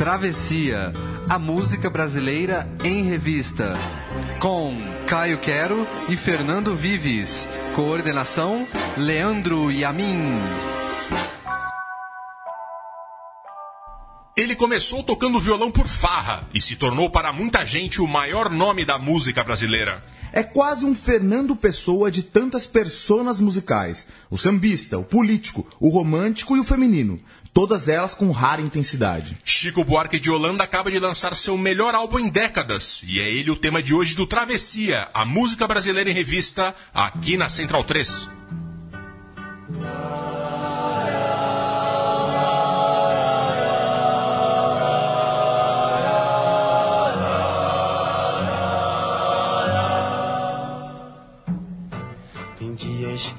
Travessia, a música brasileira em revista. Com Caio Quero e Fernando Vives. Coordenação: Leandro Yamin. Ele começou tocando violão por farra e se tornou para muita gente o maior nome da música brasileira. É quase um Fernando Pessoa de tantas personas musicais: o sambista, o político, o romântico e o feminino todas elas com rara intensidade. Chico Buarque de Holanda acaba de lançar seu melhor álbum em décadas, e é ele o tema de hoje do Travessia, a música brasileira em revista, aqui na Central 3.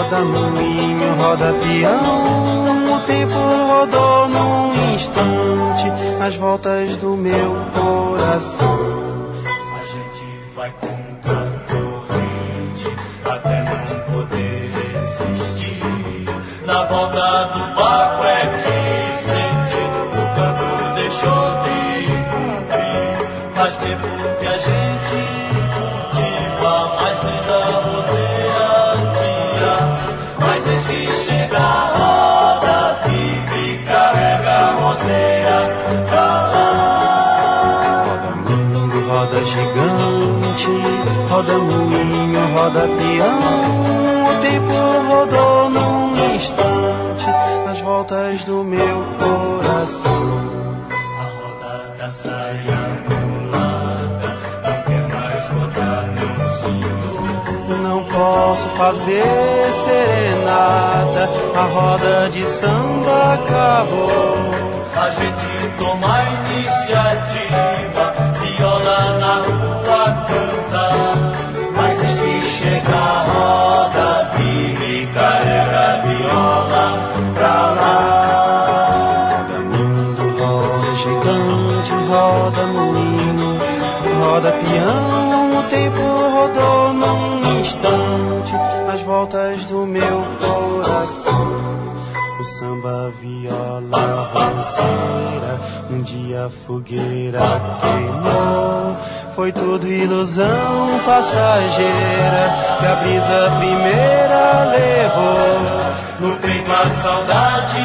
Roda moinho, roda peão, o tempo rodou num instante nas voltas do meu coração. A gente vai contra a corrente até não poder resistir. Na volta do barco é roda peão. O tempo rodou num instante, nas voltas do meu coração. A roda da saia pulada, não quer mais rodar meu sino. Não posso fazer serenata, a roda de samba acabou. A gente toma iniciativa, O samba, viola, roseira, um dia a fogueira queimou. Foi tudo ilusão passageira que a brisa primeira levou. No peito a saudade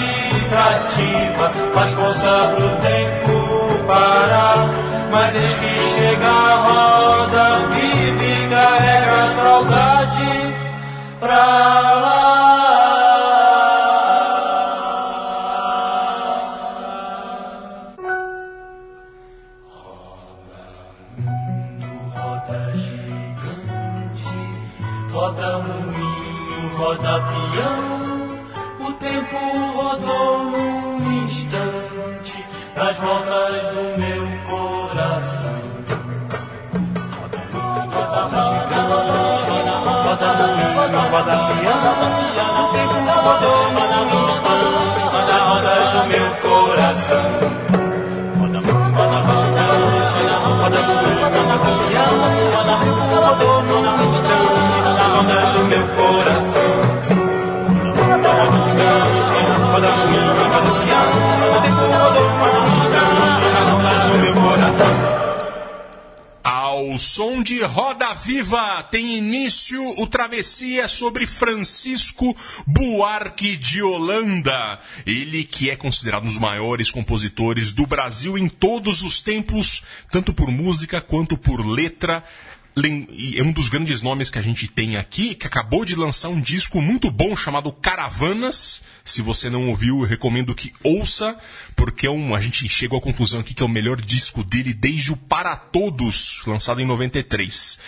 cativa, faz força pro tempo parar. Mas desde que chega a roda, vive e carrega a saudade pra o tempo rodou num instante, nas voltas do meu coração. Roda moinho, roda gigante, roda moinho, roda peão, o tempo rodou num instante do meu coração. Roda roda o piano, o Ao som de Roda Viva tem início o Travessia sobre Francisco Buarque de Holanda. Ele que é considerado um dos maiores compositores do Brasil em todos os tempos, tanto por música quanto por letra é um dos grandes nomes que a gente tem aqui, que acabou de lançar um disco muito bom chamado Caravanas. Se você não ouviu, eu recomendo que ouça, porque é um, a gente chegou à conclusão aqui que é o melhor disco dele desde o Para Todos, lançado em 93.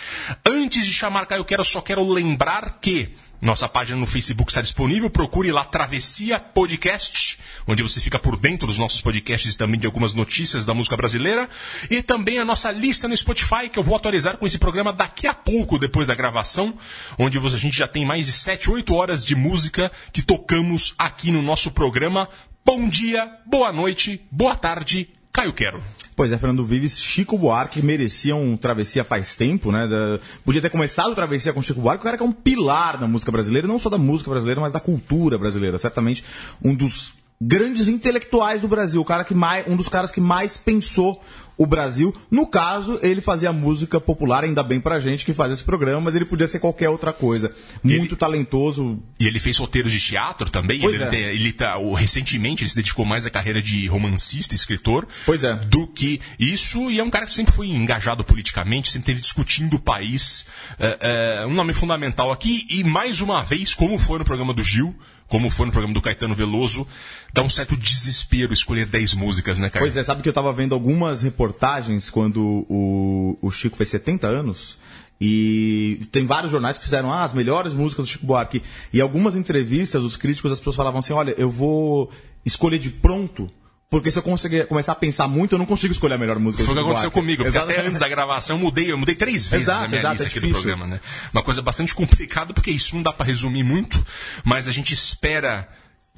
Antes de chamar Caio Quero, só quero lembrar que Nossa página no Facebook está disponível. Procure lá Travessia Podcast, onde você fica por dentro dos nossos podcasts e também de algumas notícias da música brasileira. E também a nossa lista no Spotify, que eu vou atualizar com esse programa daqui a pouco, depois da gravação, onde a gente já tem mais de 7, 8 horas de música que tocamos aqui no nosso programa. Bom dia, boa noite, boa tarde, Caio Quero. Pois é, Fernando Vives, Chico Buarque merecia um travessia faz tempo, né? Da- Podia ter começado o travessia com Chico Buarque, o cara que é um pilar da música brasileira, não só da música brasileira, mas da cultura brasileira. Certamente um dos grandes intelectuais do Brasil, o cara que mais, um dos caras que mais pensou o Brasil. No caso, ele fazia música popular, ainda bem pra gente que faz esse programa, mas ele podia ser qualquer outra coisa. Muito talentoso, E ele fez roteiros de teatro também. Pois ele, é. ele tá, o- recentemente ele se dedicou mais à carreira de romancista, escritor, Pois é. do que isso. E é um cara que sempre foi engajado politicamente, sempre esteve discutindo o país. É, é, um nome fundamental aqui. E mais uma vez, como foi no programa do Gil, como foi no programa do Caetano Veloso, dá um certo desespero escolher 10 músicas, né, cara? Pois é, sabe que eu tava vendo algumas reportagens quando o, o Chico fez 70 anos. E tem vários jornais que fizeram ah, as melhores músicas do Chico Buarque. E algumas entrevistas, os críticos, as pessoas falavam assim: olha, eu vou escolher de pronto, porque se eu conseguir começar a pensar muito, eu não consigo escolher a melhor música Foi o do que aconteceu comigo, porque até antes da gravação eu mudei, eu mudei três vezes Exato, a minha exato, lista é aqui do difícil. programa, né? Uma coisa bastante complicada, porque isso não dá pra resumir muito, mas a gente espera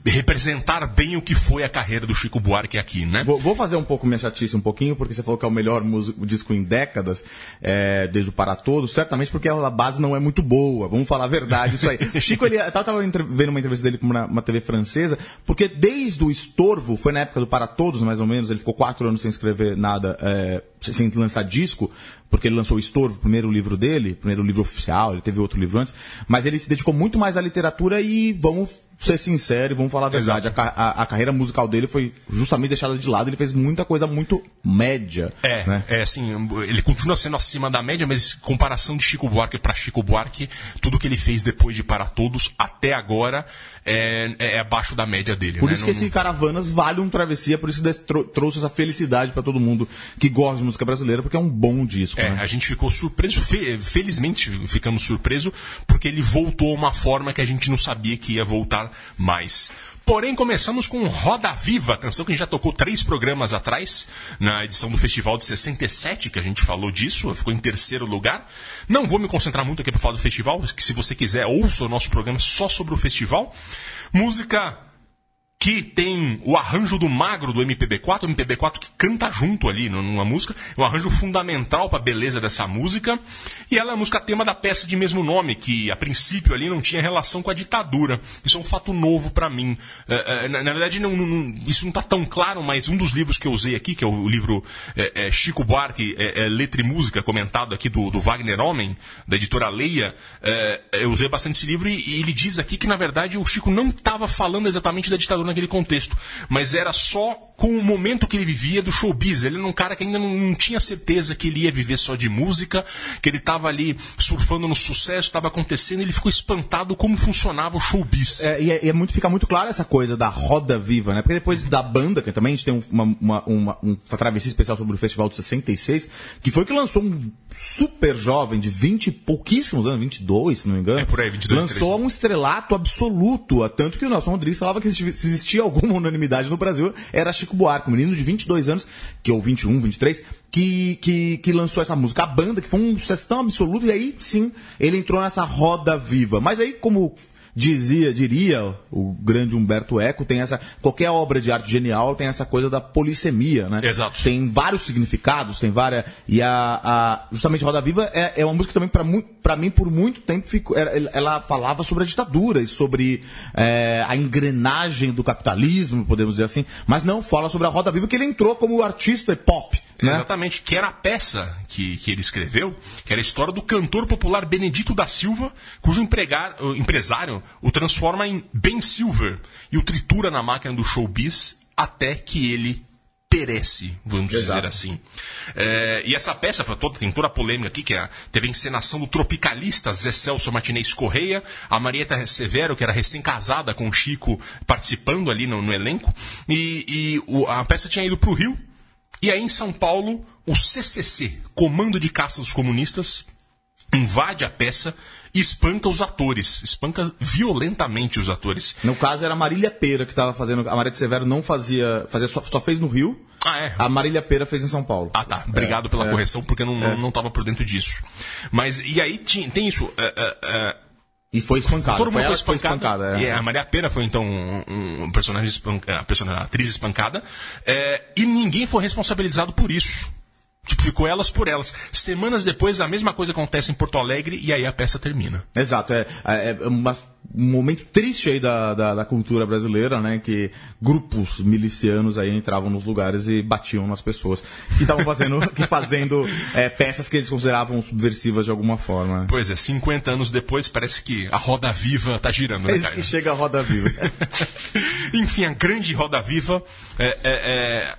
representar bem o que foi a carreira do Chico Buarque aqui, né? Vou, vou fazer um pouco minha chatice um pouquinho, porque você falou que é o melhor músico- disco em décadas, é, desde o Para Todos, certamente porque a base não é muito boa, vamos falar a verdade isso aí. Chico, ele, eu tava vendo uma entrevista dele com uma, uma TV francesa, porque desde o Estorvo, foi na época do Para Todos, mais ou menos, ele ficou quatro anos sem escrever nada, é, sem lançar disco, porque ele lançou o Estorvo, o primeiro livro dele, primeiro livro oficial, ele teve outro livro antes, mas ele se dedicou muito mais à literatura e vamos ser sinceros, vamos falar a verdade, a, a- a carreira musical dele foi justamente deixada de lado, ele fez muita coisa muito média. É, né? é assim, ele continua sendo acima da média, mas comparação de Chico Buarque para Chico Buarque, tudo que ele fez depois de Para Todos até agora é, é abaixo da média dele. Por né? isso que Não- esse Caravanas vale um travessia, por isso que trouxe essa felicidade pra todo mundo que gosta de música brasileira, porque é um bom disco. É, né? a gente ficou surpreso, fe- felizmente ficamos surpresos, porque ele voltou a uma forma que a gente não sabia que ia voltar mais. Porém, começamos com Roda Viva, canção que a gente já tocou três programas atrás, na edição do Festival de 67, que a gente falou disso, ficou em terceiro lugar. Não vou me concentrar muito aqui para falar do festival, que se você quiser, ouça o nosso programa só sobre o festival. Música que tem o arranjo do magro do MPB4, o MPB4 que canta junto ali num- numa música, é um arranjo fundamental para a beleza dessa música, e ela é a música tema da peça de mesmo nome, que a princípio ali não tinha relação com a ditadura. Isso é um fato novo para mim. É, é, na, na verdade, não- não- isso não está tão claro, mas um dos livros que eu usei aqui, que é o livro é, é, Chico Buarque, é, Letra e Música, comentado aqui do, do Wagner Homem, da editora Leia, eu usei bastante esse livro e, e ele diz aqui que, na verdade, o Chico não estava falando exatamente da ditadura naquele contexto, mas era só com o momento que ele vivia do showbiz. Ele era um cara que ainda não, não tinha certeza que ele ia viver só de música, que ele estava ali surfando no sucesso, estava acontecendo, e ele ficou espantado como funcionava o showbiz. É, e é, é muito, fica muito claro essa coisa da roda viva, né? Porque depois da banda, que também a gente tem um- uma, uma, uma, um travessia especial sobre o Festival de 66, que foi que lançou um super jovem de 20 e pouquíssimos anos, 22, se não me engano. É, por aí, 22, Lançou 23. um estrelato absoluto, a tanto que o Nelson Rodrigues falava que se existia- se existia alguma unanimidade no Brasil, era Chico Buarque, um menino de 22 anos, que ou 21, 23, que, que, que lançou essa música. A banda, que foi um sucesso tão absoluto, e aí sim, ele entrou nessa roda viva. Mas aí, como dizia, diria o grande Humberto Eco, tem essa. Qualquer obra de arte genial tem essa coisa da polissemia, né? Exato. Tem vários significados, tem várias. E a, a- justamente Roda Viva é, é uma música que também, pra mim, por muito tempo, ficou, ela falava sobre a ditadura e sobre é, a engrenagem do capitalismo, podemos dizer assim. Mas não fala sobre a Roda Viva, que ele entrou como artista pop. Né? Exatamente, que era a peça que, que ele escreveu, que era a história do cantor popular Benedito da Silva, cujo empregar, o empresário o transforma em Ben Silver e o tritura na máquina do showbiz até que ele perece, vamos Exato. dizer assim. É, e essa peça foi toda, tem toda a polêmica aqui, que é, teve a encenação do tropicalista Zé Celso Martinez Correia, a Marieta Severo, que era recém-casada com o Chico, participando ali no, no elenco, e, e o- a peça tinha ido para o Rio, e aí em São Paulo, o CCC, Comando de Caça dos Comunistas, invade a peça e espanca os atores. Espanca violentamente os atores. No caso era a Marília Pera que tava fazendo. A Maria de Severo não fazia. fazia só, só fez no Rio. Ah, é? A Marília Pera fez em São Paulo. Ah, tá. Obrigado pela é. correção, porque eu não, não, não tava por dentro disso. Mas, e aí tem isso. é, é, é, E foi espancada. Todo mundo ela foi que espancado. é. E a Maria Pena foi, então, um, um personagem espancado, a personagem, atriz espancada. É, e ninguém foi responsabilizado por isso. Tipo, ficou elas por elas. Semanas depois, a mesma coisa acontece em Porto Alegre e aí a peça termina. Exato, é, é uma- um momento triste aí da, da, da cultura brasileira, né? Que grupos milicianos aí entravam nos lugares e batiam nas pessoas que estavam fazendo, que fazendo é, peças que eles consideravam subversivas de alguma forma. Pois é, 50 anos depois, parece que a roda viva tá girando, né, É Caio? que chega a roda viva. Enfim, a grande roda viva. é, é, é,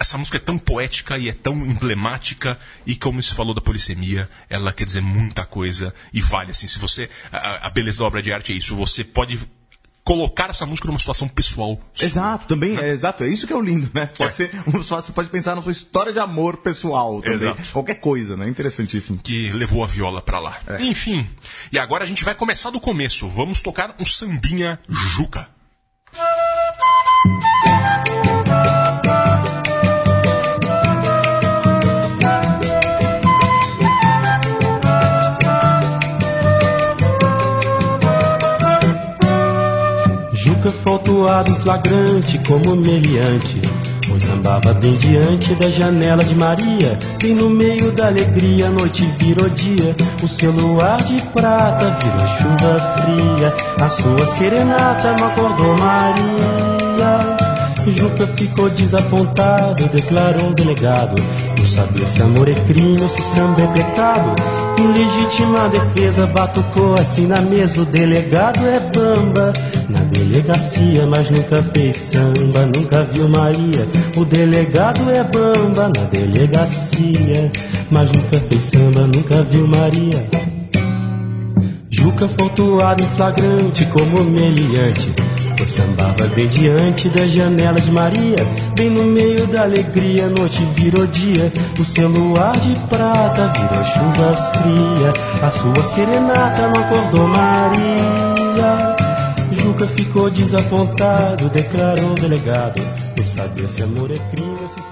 essa música é tão poética e é tão emblemática e como se falou da polissemia, ela quer dizer muita coisa e vale assim. Se você a, a beleza da obra de arte é isso, você pode colocar essa música numa situação pessoal. Exato, também, é, exato, é isso que é o lindo, né? Pode É. ser, você pode pensar na sua história de amor pessoal também. Exato. Qualquer coisa, né? Interessantíssimo. que levou a viola pra lá. Enfim, e agora a gente vai começar do começo. Vamos tocar um sambinha Juca. Juca faltoado em flagrante como meliante. Pois sambava bem diante da janela de Maria Bem no meio da alegria a noite virou dia. O seu luar de prata virou chuva fria A sua serenata não acordou Maria. Juca ficou desapontado, declarou o delegado saber se amor é crime ou se samba é pecado. Em legítima defesa batucou assim na mesa O delegado é bamba. Na delegacia, mas nunca fez samba Nunca viu Maria. O delegado é bamba Na delegacia Mas nunca fez samba, nunca viu Maria. Juca faltoado em flagrante como meliante sambava bem diante da janela de Maria. Bem no meio da alegria, noite virou dia. O seu luar de prata virou chuva fria. A sua serenata não acordou Maria. Juca ficou desapontado, declarou o delegado. Por saber se amor é crime ou se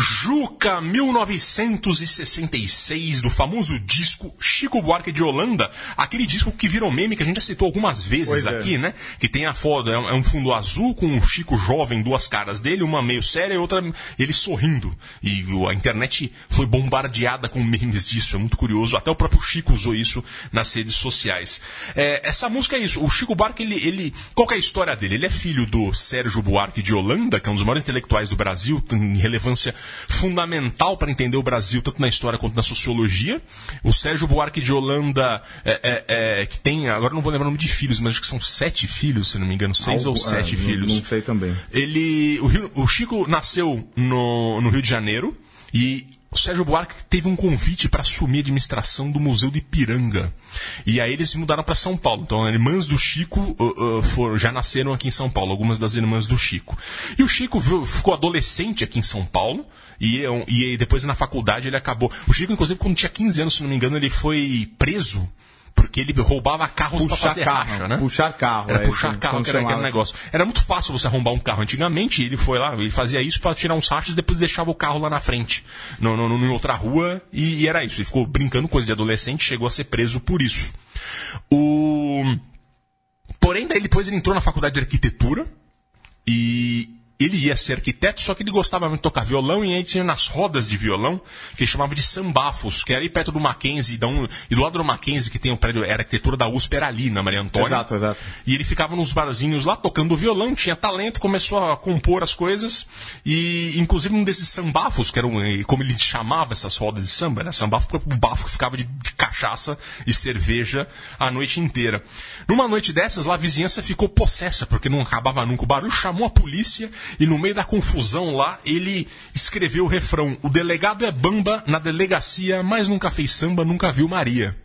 Juca 1966, do famoso disco Chico Buarque de Holanda, aquele disco que virou meme que a gente já citou algumas vezes Pois é. aqui, né? Que tem a foto, é um, é fundo azul com o Chico jovem, duas caras dele, uma meio séria e outra ele sorrindo. E a internet foi bombardeada com memes disso, é muito curioso. Até o próprio Chico usou isso nas redes sociais. É, essa música é isso. O Chico Buarque, ele, ele. Qual que é a história dele? Ele é filho do Sérgio Buarque de Holanda, que é um dos maiores intelectuais do Brasil, tem relevância fundamental para entender o Brasil, tanto na história quanto na sociologia. O Sérgio Buarque de Holanda, é, é, é, que tem, agora não vou lembrar o nome de filhos, mas acho que são sete filhos, se não me engano, seis Algo- ou sete é, não- filhos. Não sei também. Ele, o, Rio- o Chico nasceu no, no Rio de Janeiro e o Sérgio Buarque teve um convite para assumir a administração do Museu do Ipiranga. E aí eles se mudaram para São Paulo. Então, irmãs do Chico uh, uh, foram- já nasceram aqui em São Paulo, algumas das irmãs do Chico. E o Chico viu- ficou adolescente aqui em São Paulo. E, eu- e depois na faculdade ele acabou. O Chico, inclusive, quando tinha 15 anos, se não me engano, ele foi preso. Porque ele roubava carros para Puxar fazer carro, racha, né? puxar carro, Era é, puxar carro, que era aquele negócio. Era muito fácil você arrombar um carro. Antigamente, ele foi lá, ele fazia isso para tirar uns rachas e depois deixava o carro lá na frente, no, no, no- em outra rua, e, e era isso. Ele ficou brincando, coisa de adolescente, chegou a ser preso por isso. O... Porém, daí depois ele entrou na faculdade de arquitetura e ele ia ser arquiteto, só que ele gostava muito de tocar violão e aí tinha nas rodas de violão, que ele chamava de sambafos, que era ali perto do Mackenzie, um- e do lado do Mackenzie, que tem o prédio, era arquitetura da USP, era ali, na Maria Antônia. Exato, exato. E ele ficava nos barzinhos lá tocando violão, tinha talento, começou a compor as coisas. E, inclusive, um desses sambafos, que era um, como ele chamava essas rodas de samba, era sambafo o bafo que ficava de, de cachaça e cerveja a noite inteira. Numa noite dessas, lá a vizinhança ficou possessa, porque não acabava nunca o barulho, chamou a polícia e, no meio da confusão lá, ele escreveu o refrão: O delegado é bamba na delegacia, mas nunca fez samba, nunca viu Maria.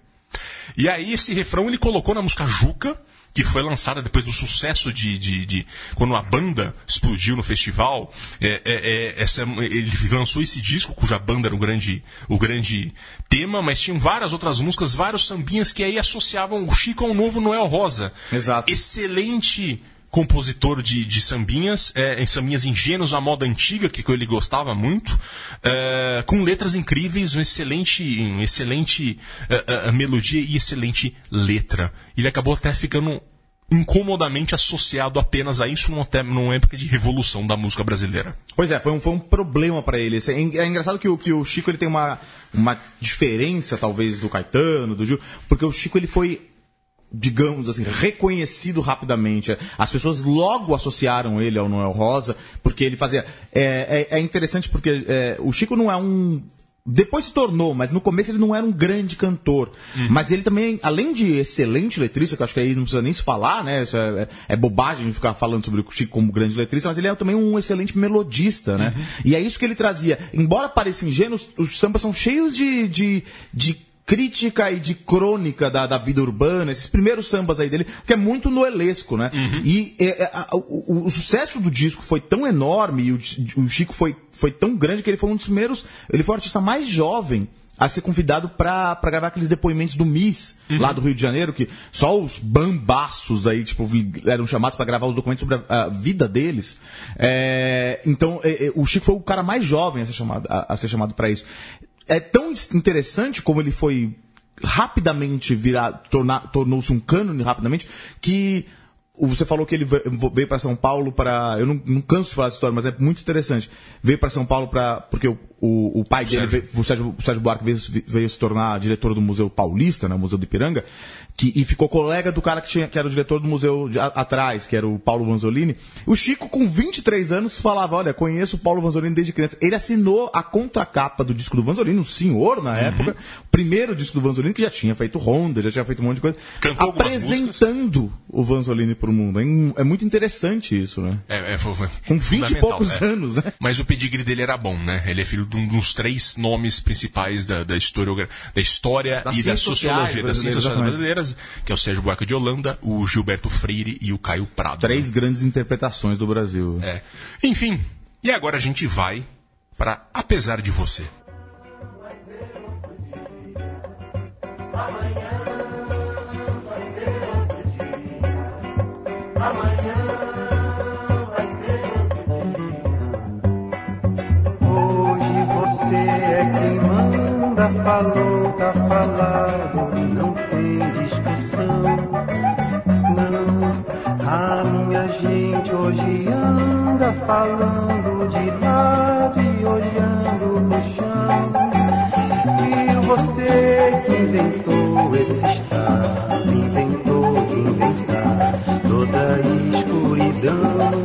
E aí esse refrão ele colocou na música Juca, que foi lançada depois do sucesso de, de, de quando a banda explodiu no festival. É, é, é, essa, ele lançou esse disco cuja banda era o grande, o grande tema, mas tinham várias outras músicas, vários sambinhas que aí associavam o Chico ao novo Noel Rosa. Exato. Excelente compositor de, de sambinhas, é, em sambinhas ingênuos à moda antiga, que ele gostava muito, é, com letras incríveis, um excelente, um excelente é, é, melodia e excelente letra. Ele acabou até ficando incomodamente associado apenas a isso numa, numa época de revolução da música brasileira. Pois é, foi um, foi um problema pra ele. É, é engraçado que o, que o Chico ele tem uma, uma diferença, talvez, do Caetano, do Gil, porque o Chico ele foi, digamos assim, reconhecido rapidamente. As pessoas logo associaram ele ao Noel Rosa, porque ele fazia. É, é, é interessante porque é, o Chico não é um. Depois se tornou, mas no começo ele não era um grande cantor. Mas ele também, além de excelente letrista, que eu acho que aí não precisa nem se falar, né? Isso é, é- é bobagem ficar falando sobre o Chico como grande letrista, mas ele é também um excelente melodista, né? E é isso que ele trazia. Embora pareça ingênuo, os- os sambas são cheios de, de, de crítica e de crônica da, da vida urbana, esses primeiros sambas aí dele, que é muito noelesco, né? E é, é, a- o, o- sucesso do disco foi tão enorme e o, o Chico foi, foi tão grande que ele foi um dos primeiros, ele foi o artista mais jovem a ser convidado pra gravar aqueles depoimentos do Miss, lá do Rio de Janeiro, que só os bambaços aí, tipo, eram chamados pra gravar os documentos sobre a, a vida deles. É, então, é, é, o Chico foi o cara mais jovem a ser chamado, a, a ser chamado para isso. É tão interessante como ele foi rapidamente virar, tornou-se um cânone rapidamente, que você falou que ele ve- veio para São Paulo para. Eu não, não canso de falar essa história, mas é muito interessante. Veio para São Paulo para. Porque o, o pai dele, Sérgio. veio- o Sérgio, o Sérgio Buarque, veio, veio se tornar diretor do Museu Paulista, né, o Museu do Ipiranga, que, e ficou colega do cara que, tinha, que era o diretor do museu de, a- atrás, que era o Paulo Vanzolini. O Chico, com 23 anos, falava: Olha, conheço o Paulo Vanzolini desde criança. Ele assinou a contracapa do disco do Vanzolini, um senhor na época, o primeiro disco do Vanzolini, que já tinha feito Honda, já tinha feito um monte de coisa. Cantou apresentando o Vanzolini pro mundo. É, é muito interessante isso, né? É, é, foi, foi Com 20 e poucos é. anos, né? Mas o pedigree dele era bom, né? Ele é filho de um dos três nomes principais da, da, historiogra- da história Das e da sociologia das ciências sociais brasileiras, que é o Sérgio Buarque de Holanda, o Gilberto Freire e o Caio Prado. Três grandes interpretações do Brasil. É. Enfim, e agora a gente vai para Apesar de Você. Hoje manda, falou, tá falado, não tem discussão. Não, a minha gente hoje anda falando de lado e olhando pro chão. E você que inventou esse estado, inventou de inventar toda a escuridão.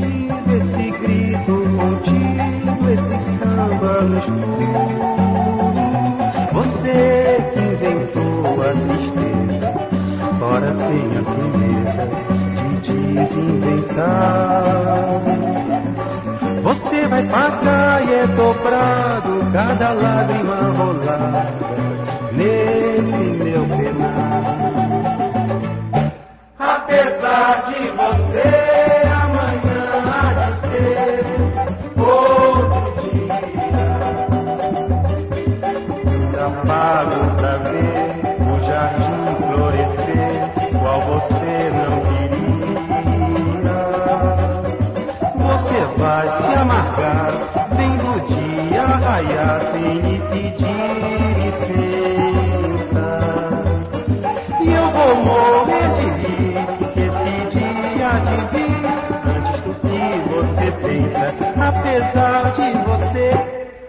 escuro. Você que inventou a tristeza, ora tenha firmeza de desinventar. Você vai pagar e é dobrado cada lágrima rolada nesse meu penar. Apesar de você, dia raiar sem lhe pedir licença. E eu vou morrer de rir, esse dia de vir antes do que você pensa. Apesar de você,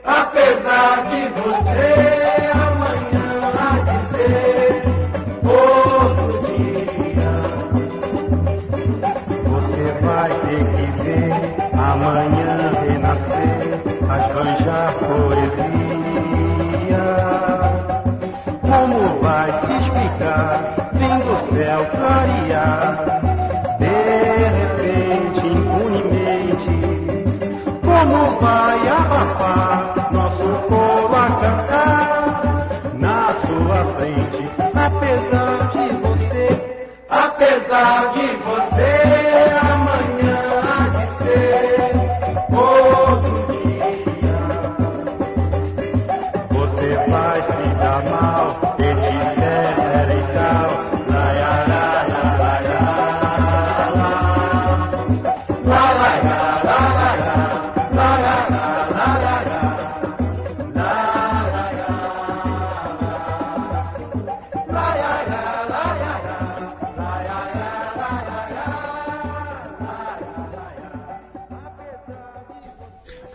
apesar de você, explicar, vendo o céu clarear, de repente, impunemente, como vai abafar nosso coro a cantar? Na sua frente, apesar de você, apesar de você,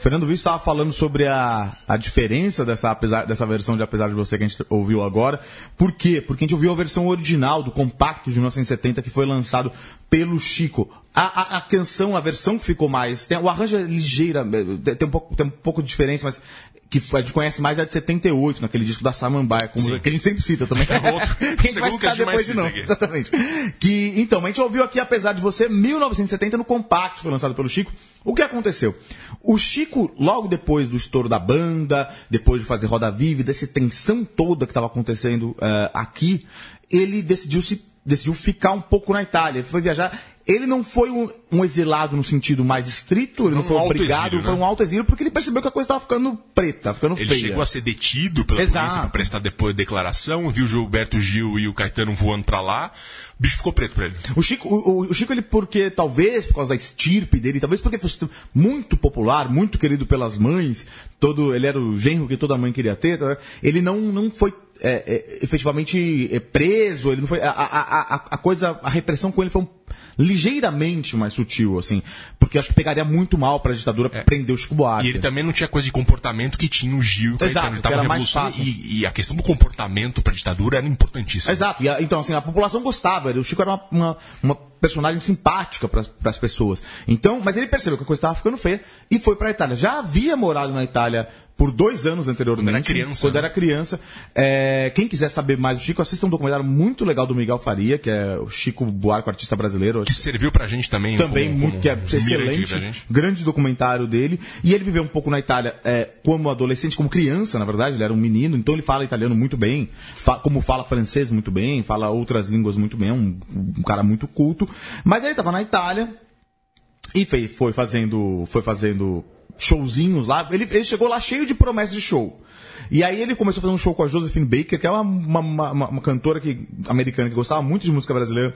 Fernando Visto estava falando sobre a, a diferença dessa, apesar, dessa versão de Apesar de Você que a gente ouviu agora. Por quê? Porque a gente ouviu a versão original do compacto de 1970 que foi lançado pelo Chico. A, a, a canção, a versão que ficou mais. Tem, o arranjo é ligeira, eh, tem um, pouco, tem um pouco de diferença, mas que a gente conhece mais é de 78, naquele disco da Samambaia, como, que a gente sempre cita também. É outro. vai que citar depois de aqui. Exatamente. Que, então, a gente ouviu aqui, apesar de você, 1970 no compacto, foi lançado pelo Chico. O que aconteceu? O Chico, logo depois do estouro da banda, depois de fazer Roda Viva, dessa tensão toda que estava acontecendo eh, aqui, ele decidiu se decidiu ficar um pouco na Itália. Ele foi viajar. Ele não foi um, um exilado no sentido mais estrito, ele não Um foi alto obrigado, exílio, foi né? um alto exílio, porque ele percebeu que a coisa estava ficando preta, ficando Ele feia. chegou a ser detido pela Exato. polícia pra prestar depois declaração, viu o Gilberto Gil e o Caetano voando pra lá, o bicho ficou preto pra ele. O Chico, o, o Chico, ele, porque talvez por causa da estirpe dele, talvez porque fosse muito popular, muito querido pelas mães, todo, ele era o genro que toda mãe queria ter, tá? ele não, não foi é, é, efetivamente é, preso, ele não foi, a, a, a, a coisa, a repressão com ele foi um, ligeiramente mais sutil, assim, porque acho que pegaria muito mal pra ditadura prender o Chico Buarque. E ele também não tinha coisa de comportamento que tinha o Gil e o Caetano. Exato, Ele que tava era mais fácil. E, e a questão do comportamento pra ditadura era importantíssima. Exato. E a- então, assim, a população gostava. O Chico era uma, uma, uma personagem simpática para as pessoas. Então, mas ele percebeu que a coisa estava ficando feia e foi para a Itália. Já havia morado na Itália por dois anos anteriormente. Quando era criança, Quando né? era criança. É, quem quiser saber mais do Chico, assista um documentário muito legal do Miguel Faria, que é o Chico Buarque, o artista brasileiro. Que serviu pra gente também. Também como- muito, como que é excelente, grande documentário dele. E ele viveu um pouco na Itália é, como adolescente, como criança, na verdade, ele era um menino, então ele fala italiano muito bem, fa- como fala francês muito bem, fala outras línguas muito bem, é um, um cara muito culto. Mas ele estava na Itália e foi fazendo, foi fazendo showzinhos lá. Ele, ele chegou lá cheio de promessas de show. E aí ele começou a fazer um show com a Josephine Baker, que é uma, uma, uma- uma- uma cantora que, americana que gostava muito de música brasileira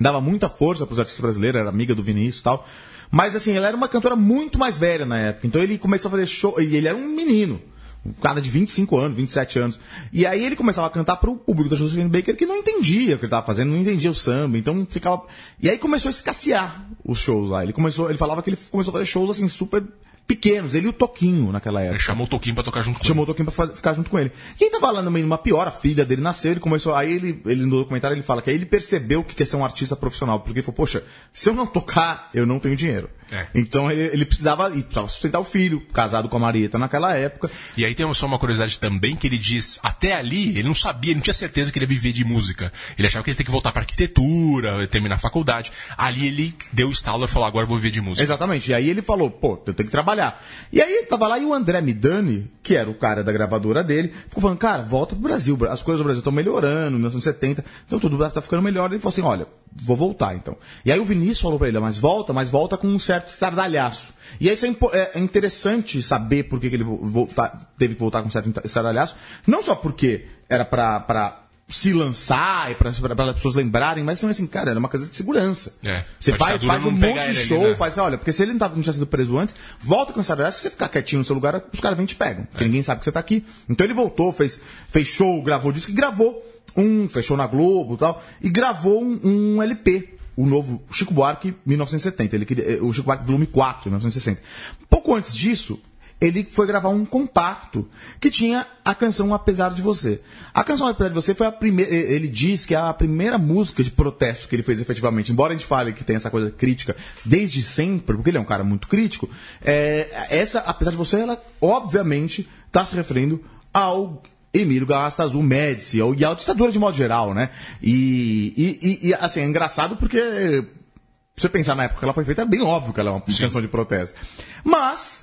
dava muita força para os artistas brasileiros, era amiga do Vinícius e tal. Mas assim, ela era uma cantora muito mais velha na época. Então ele começou a fazer show. E ele era um menino. Um cara de 25 anos, 27 anos. E aí ele começava a cantar para o público da Josephine Baker que não entendia o que ele estava fazendo, não entendia o samba. Então ficava. E aí começou a escassear os shows lá. Ele começou, ele falava que ele começou a fazer shows assim super pequenos. Ele e o Toquinho naquela época Ele chamou o Toquinho pra tocar junto com chamou o ele. Toquinho pra ficar junto com ele. Quem tava lá no meio de uma pior, a filha dele nasceu, ele começou. Aí ele, ele no documentário ele fala que aí ele percebeu que quer ser um artista profissional. Porque ele falou, poxa, se eu não tocar, eu não tenho dinheiro. É. Então ele, ele precisava, e precisava sustentar o filho, casado com a Marieta naquela época. E aí tem só uma curiosidade também, que ele diz, até ali, ele não sabia, ele não tinha certeza que ele ia viver de música. Ele achava que ele ia ter que voltar pra arquitetura, terminar a faculdade. Ali ele deu o estalo e falou, agora eu vou viver de música. Exatamente. E aí ele falou, pô, eu tenho que trabalhar. E aí tava lá e o André Midani, que era o cara da gravadora dele, ficou falando, cara, volta pro Brasil. As coisas do Brasil estão melhorando, 1970, então tudo tá ficando melhor. Ele falou assim, olha, vou voltar então. E aí o Vinícius falou pra ele, mas volta, mas volta com um certo estardalhaço. E aí isso é, é- é interessante saber por que, que ele vo- voltar- teve que voltar com um certo estardalhaço. Não só porque era pra se lançar e para as pessoas lembrarem, mas assim, cara, era uma coisa de segurança. É. Você vai, faz um monte de ele ali, show, né? faz, olha, porque se ele não, tava, não tinha sido preso antes, volta com essa verdade, se você ficar quietinho no seu lugar, os caras vêm e te pegam. Porque ninguém sabe que você tá aqui. Então ele voltou, fez, fez show, gravou disco e gravou um, fechou na Globo e tal, e gravou um, um LP. O novo Chico Buarque 1970. Ele, queria- eh, o Chico Buarque volume 4, 1960. Pouco antes disso, ele foi gravar um compacto que tinha a canção Apesar de Você. A canção Apesar de Você foi a primeira. Ele diz que é a primeira música de protesto que ele fez efetivamente. Embora a gente fale que tem essa coisa crítica desde sempre, porque ele é um cara muito crítico, é, essa Apesar de Você, ela obviamente está se referindo ao. Emílio Garrasta Azul Médici, ao- e à ditadura de modo geral, né? E, e- e- assim, é engraçado porque se você pensar na época que ela foi feita, é bem óbvio que ela é uma canção de protesto. Mas,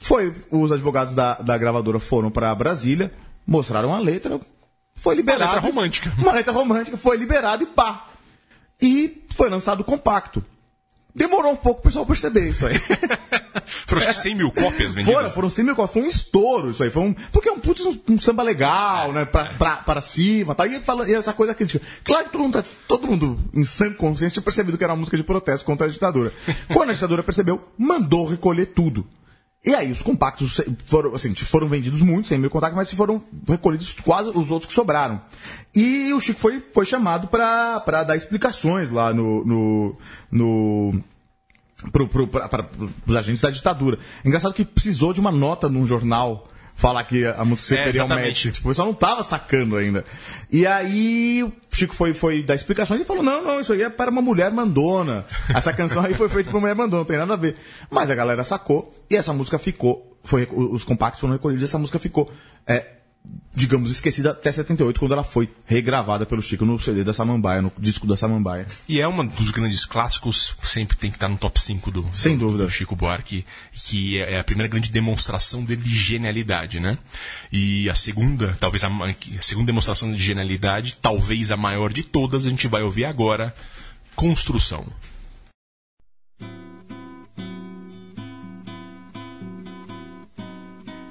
foi, os advogados da, da gravadora foram para Brasília, mostraram a letra, foi liberado. letra romântica. Uma letra romântica, foi liberado e pá. E foi lançado o compacto. Demorou um pouco o pessoal perceber isso aí. Foram que 100 mil cópias vendidas. Foram, foram 100 mil cópias. Foi um estouro isso aí. Foi um, porque é um putz, um, um samba legal, né? Pra, pra, pra cima tal. E, fala, e essa coisa crítica. Claro que todo mundo, tá- todo mundo em sã consciência tinha percebido que era uma música de protesto contra a ditadura. Quando a ditadura percebeu, mandou recolher tudo. E aí, os compactos foram, assim, foram vendidos muitos, 100 mil compactos, mas foram recolhidos quase os outros que sobraram. E o Chico foi, foi chamado pra dar explicações lá no, no, no pra, pros agentes da ditadura. Engraçado que precisou de uma nota num jornal falar que a música se É, referia ao exatamente. Médici. Tipo, o pessoal não tava sacando ainda. E aí o Chico foi, foi dar explicações e falou, não, não, isso aí é para uma mulher mandona. Essa canção aí foi feita para uma mulher mandona, não tem nada a ver. Mas a galera sacou e essa música ficou, foi, os compactos foram recolhidos e essa música ficou, é, digamos, esquecida até 78, quando ela foi regravada pelo Chico no CD da Samambaia, no disco da Samambaia. E é um dos grandes clássicos, sempre tem que estar no top 5 do, Sem do- dúvida. do Chico Buarque, que é a primeira grande demonstração dele de genialidade, né? E a segunda, talvez a, a segunda demonstração de genialidade, talvez a maior de todas, a gente vai ouvir agora, Construção.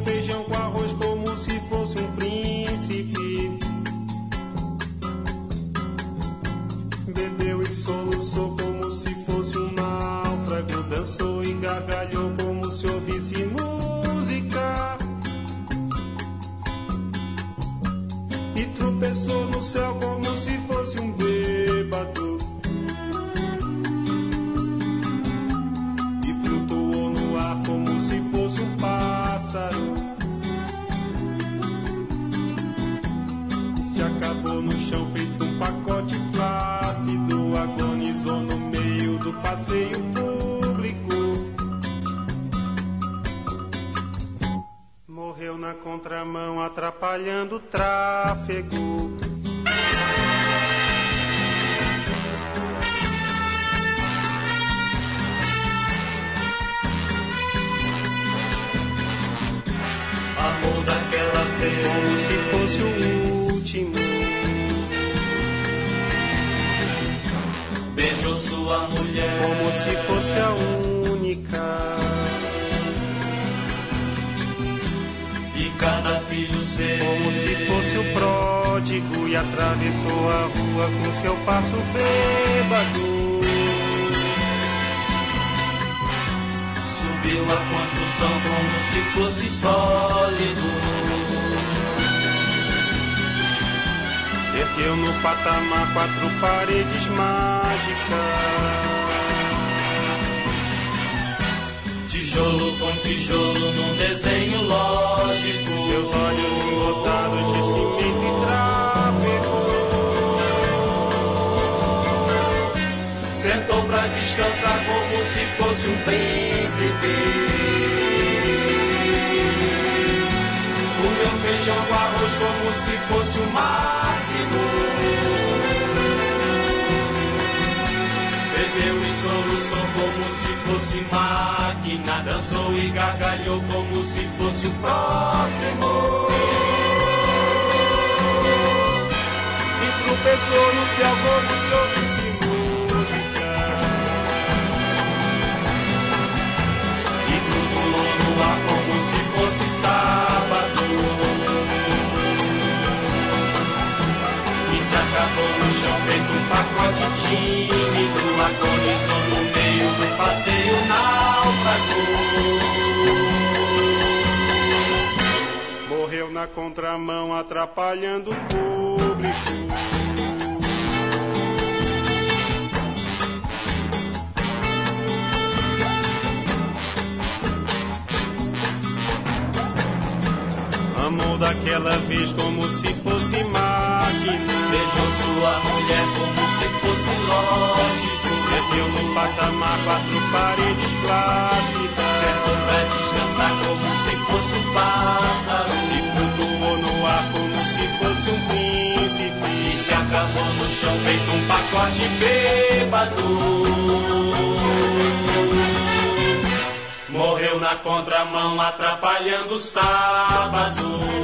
Feijão com arroz como se fosse um Daquela vez como se fosse máquina. Beijou sua mulher como se fosse lógico. Ergueu no patamar quatro paredes plácidas. Sentou pra descansar como se fosse um pássaro. E flutuou no ar como se fosse um príncipe. E se acabou no chão feito um pacote bêbado. Morreu na contramão atrapalhando o sábado.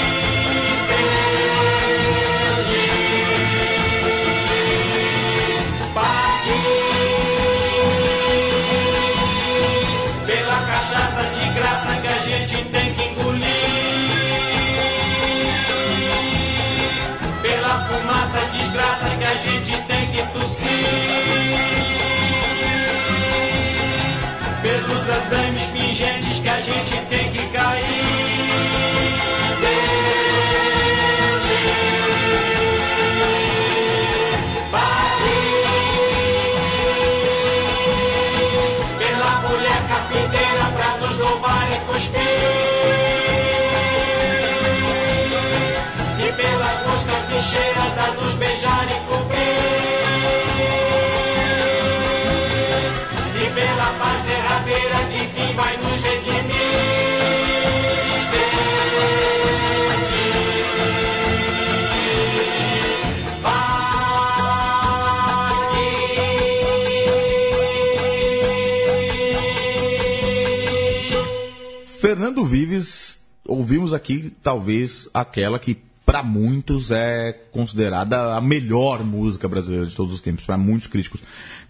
Que tossir. Pelos andames que a gente tem que cair. Paguei pela mulher Vives, ouvimos aqui talvez aquela que para muitos é considerada a melhor música brasileira de todos os tempos, para muitos críticos.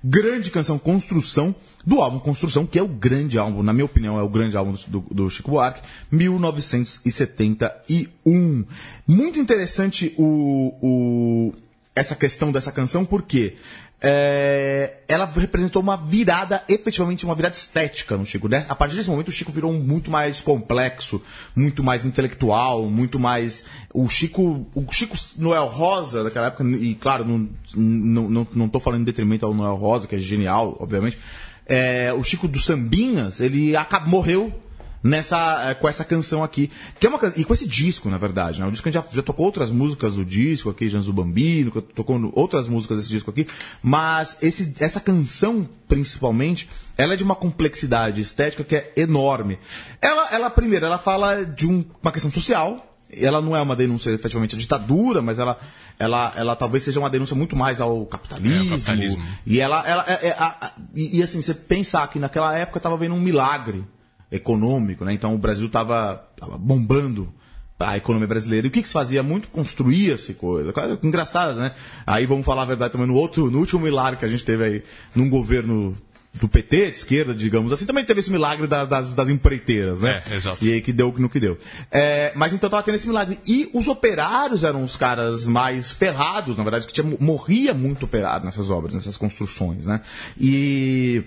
Grande canção Construção, do álbum Construção, que é o grande álbum, na minha opinião, é o grande álbum do, do Chico Buarque, 1971. Muito interessante o, o, essa questão dessa canção, porque é, ela representou uma virada, efetivamente uma virada estética no Chico. Né? A partir desse momento, o Chico virou um muito mais complexo, muito mais intelectual, muito mais. O Chico, o Chico Noel Rosa daquela época, e claro, não, não, não, não falando em detrimento ao Noel Rosa, que é genial, obviamente. É, o Chico dos Sambinhas, ele acabou, morreu nessa com essa canção aqui que é uma e com esse disco na verdade né? o disco a gente já, já tocou outras músicas do disco aqui Janzo Bambino tocou outras músicas desse disco aqui mas esse, essa canção principalmente ela é de uma complexidade estética que é enorme ela ela primeiro ela fala de um, uma questão social ela não é uma denúncia efetivamente à ditadura, mas ela, ela, ela talvez seja uma denúncia muito mais ao capitalismo. É, capitalismo. E ela, ela é, é, a, a, e, e, assim, você pensar que naquela época estava vendo um milagre econômico, né? Então o Brasil estava bombando a economia brasileira. E o que, que se fazia? Muito construía-se coisa. Coisa Engraçado, né? Aí vamos falar a verdade também no outro, no último milagre que a gente teve aí num governo do PT, de esquerda, digamos assim, também teve esse milagre da- das, das empreiteiras, né? É, exato. E aí que deu no que deu. É, mas então tava tendo esse milagre. E os operários eram os caras mais ferrados, na verdade, que tinha, morria muito operário nessas obras, nessas construções, né? E.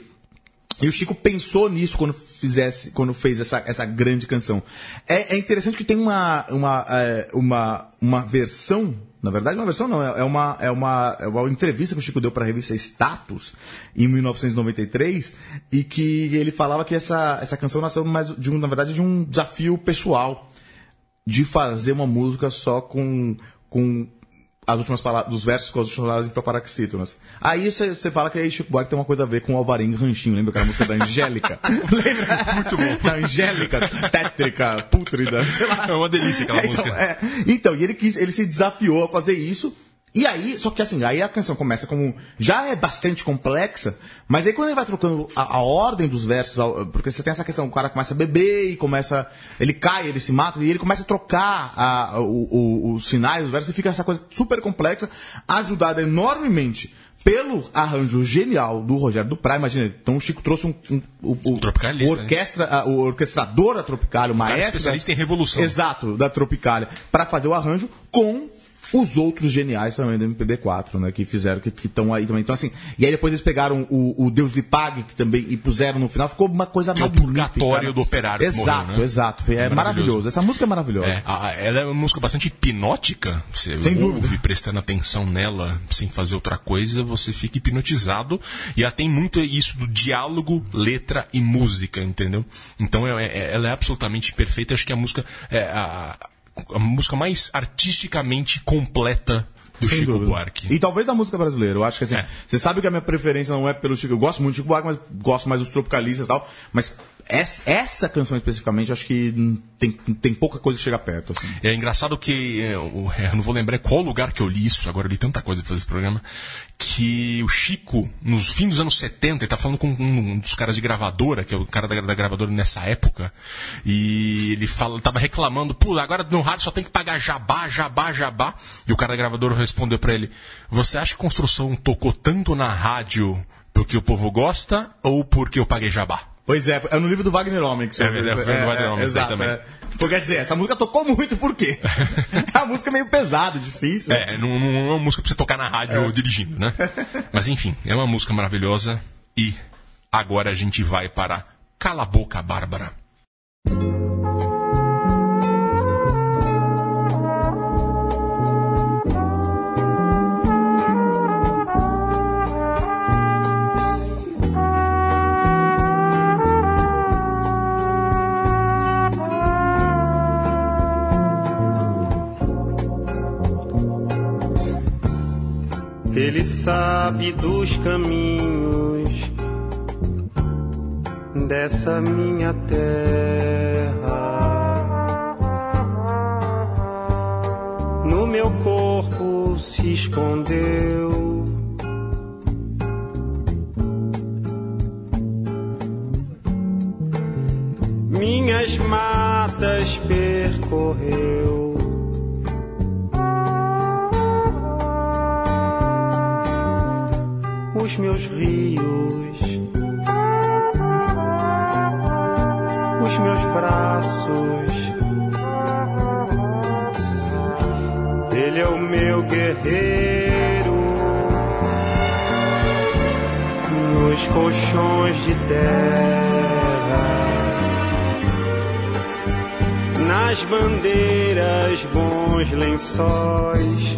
E o Chico pensou nisso quando fizesse, quando fez essa, essa grande canção. É, é interessante que tem uma, uma, é, uma, uma versão, na verdade, uma versão não, é é uma, é uma, é uma entrevista que o Chico deu para a revista Status em 1993 e que ele falava que essa, essa canção nasceu mais de um, na verdade, de um desafio pessoal de fazer uma música só com, com as últimas palavras, dos versos com as últimas palavras em proparoxítonas. Aí você fala que aí Chico Buarque tem uma coisa a ver com o Alvarinho Ranchinho, lembra aquela música da Angélica? lembra? Muito bom. Da Angélica, tétrica, pútrida, sei lá. É uma delícia aquela então, música. é. Então, e ele, quis, ele se desafiou a fazer isso. E aí, só que assim, aí a canção começa como. Já é bastante complexa, mas aí quando ele vai trocando a, a ordem dos versos, ao- porque você tem essa questão, o cara começa a beber e começa. Ele cai, ele se mata, e ele começa a trocar a- o- o- os sinais dos versos e fica essa coisa super complexa, ajudada enormemente pelo arranjo genial do Rogério Duprat. Imagina, então o Chico trouxe um. um- o, o, Tropicalista, o orquestra, a- o orquestrador da Tropicália, o é maestro. especialista da- em revolução. Exato, da Tropicália, para fazer o arranjo com os outros geniais também do MPB4, né? Que fizeram, que estão aí também. Então, assim, e aí depois eles pegaram o, o Deus lhe pague, que também, e puseram no final, ficou uma coisa Que é o purgatório né? do operário Exato, morreu, né? exato. É Maravilhoso. maravilhoso. Essa música é maravilhosa. É, a- a- ela é uma música bastante hipnótica. Você Sem ouve dúvida. prestando atenção nela sem fazer outra coisa, você fica hipnotizado. E ela tem muito isso do diálogo, letra e música, entendeu? Então é- é- ela é absolutamente perfeita. Acho que a música é a, a música mais artisticamente completa do Sem Chico dúvida. Buarque. E talvez da música brasileira. Eu acho que assim, É. você sabe que a minha preferência não é pelo Chico. Eu gosto muito do Chico Buarque, mas gosto mais dos tropicalistas e tal. Mas essa, canção especificamente, eu acho que tem, tem pouca coisa que chega perto. Assim. É engraçado que é, o- é, eu não vou lembrar qual lugar que eu li isso, agora eu li tanta coisa pra fazer esse programa, que o Chico, nos fins dos anos 70, ele tá falando com um dos caras de gravadora, que é o cara da, da gravadora nessa época, e ele fala, tava reclamando, pô, agora no rádio só tem que pagar jabá, jabá, jabá, e o cara da gravadora respondeu pra ele, você acha que construção tocou tanto na rádio porque o povo gosta ou porque eu paguei jabá? Pois é, é no livro do Wagner Homem que você É verdade, foi no Wagner Homem, daí exato, também. é. Quer dizer, essa música tocou muito, por quê? a música é meio pesada, difícil. É, não, não é uma música pra você tocar na rádio dirigindo, né? Mas enfim, é uma música maravilhosa. E agora a gente vai para Cala a Boca, Bárbara. Ele sabe dos caminhos dessa minha terra. No meu corpo se escondeu. Minhas matas percorreu. Os meus rios, os meus braços. Ele é o meu guerreiro nos colchões de terra, nas bandeiras, bons lençóis.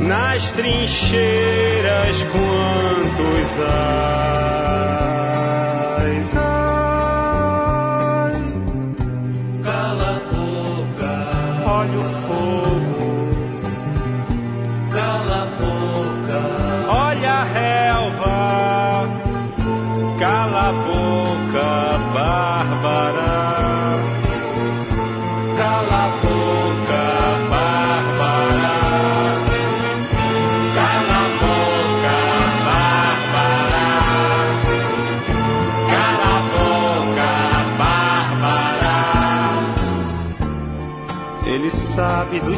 Nas trincheiras quantos ais.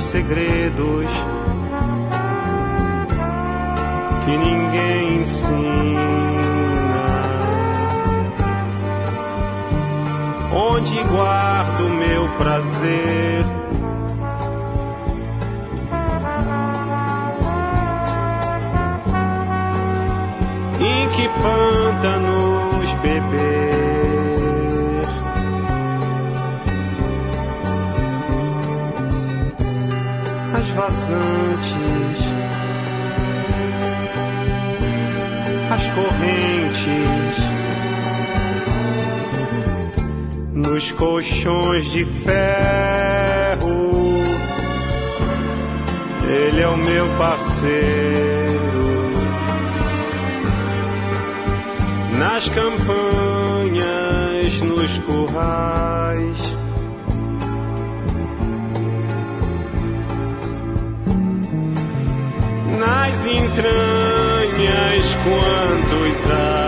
Segredos que ninguém ensina. Onde guardo meu prazer? Em que pântanos vazantes, as correntes, nos colchões de ferro. Ele é o meu parceiro. nas campanhas, nos currais. Entranhas, quantos ais,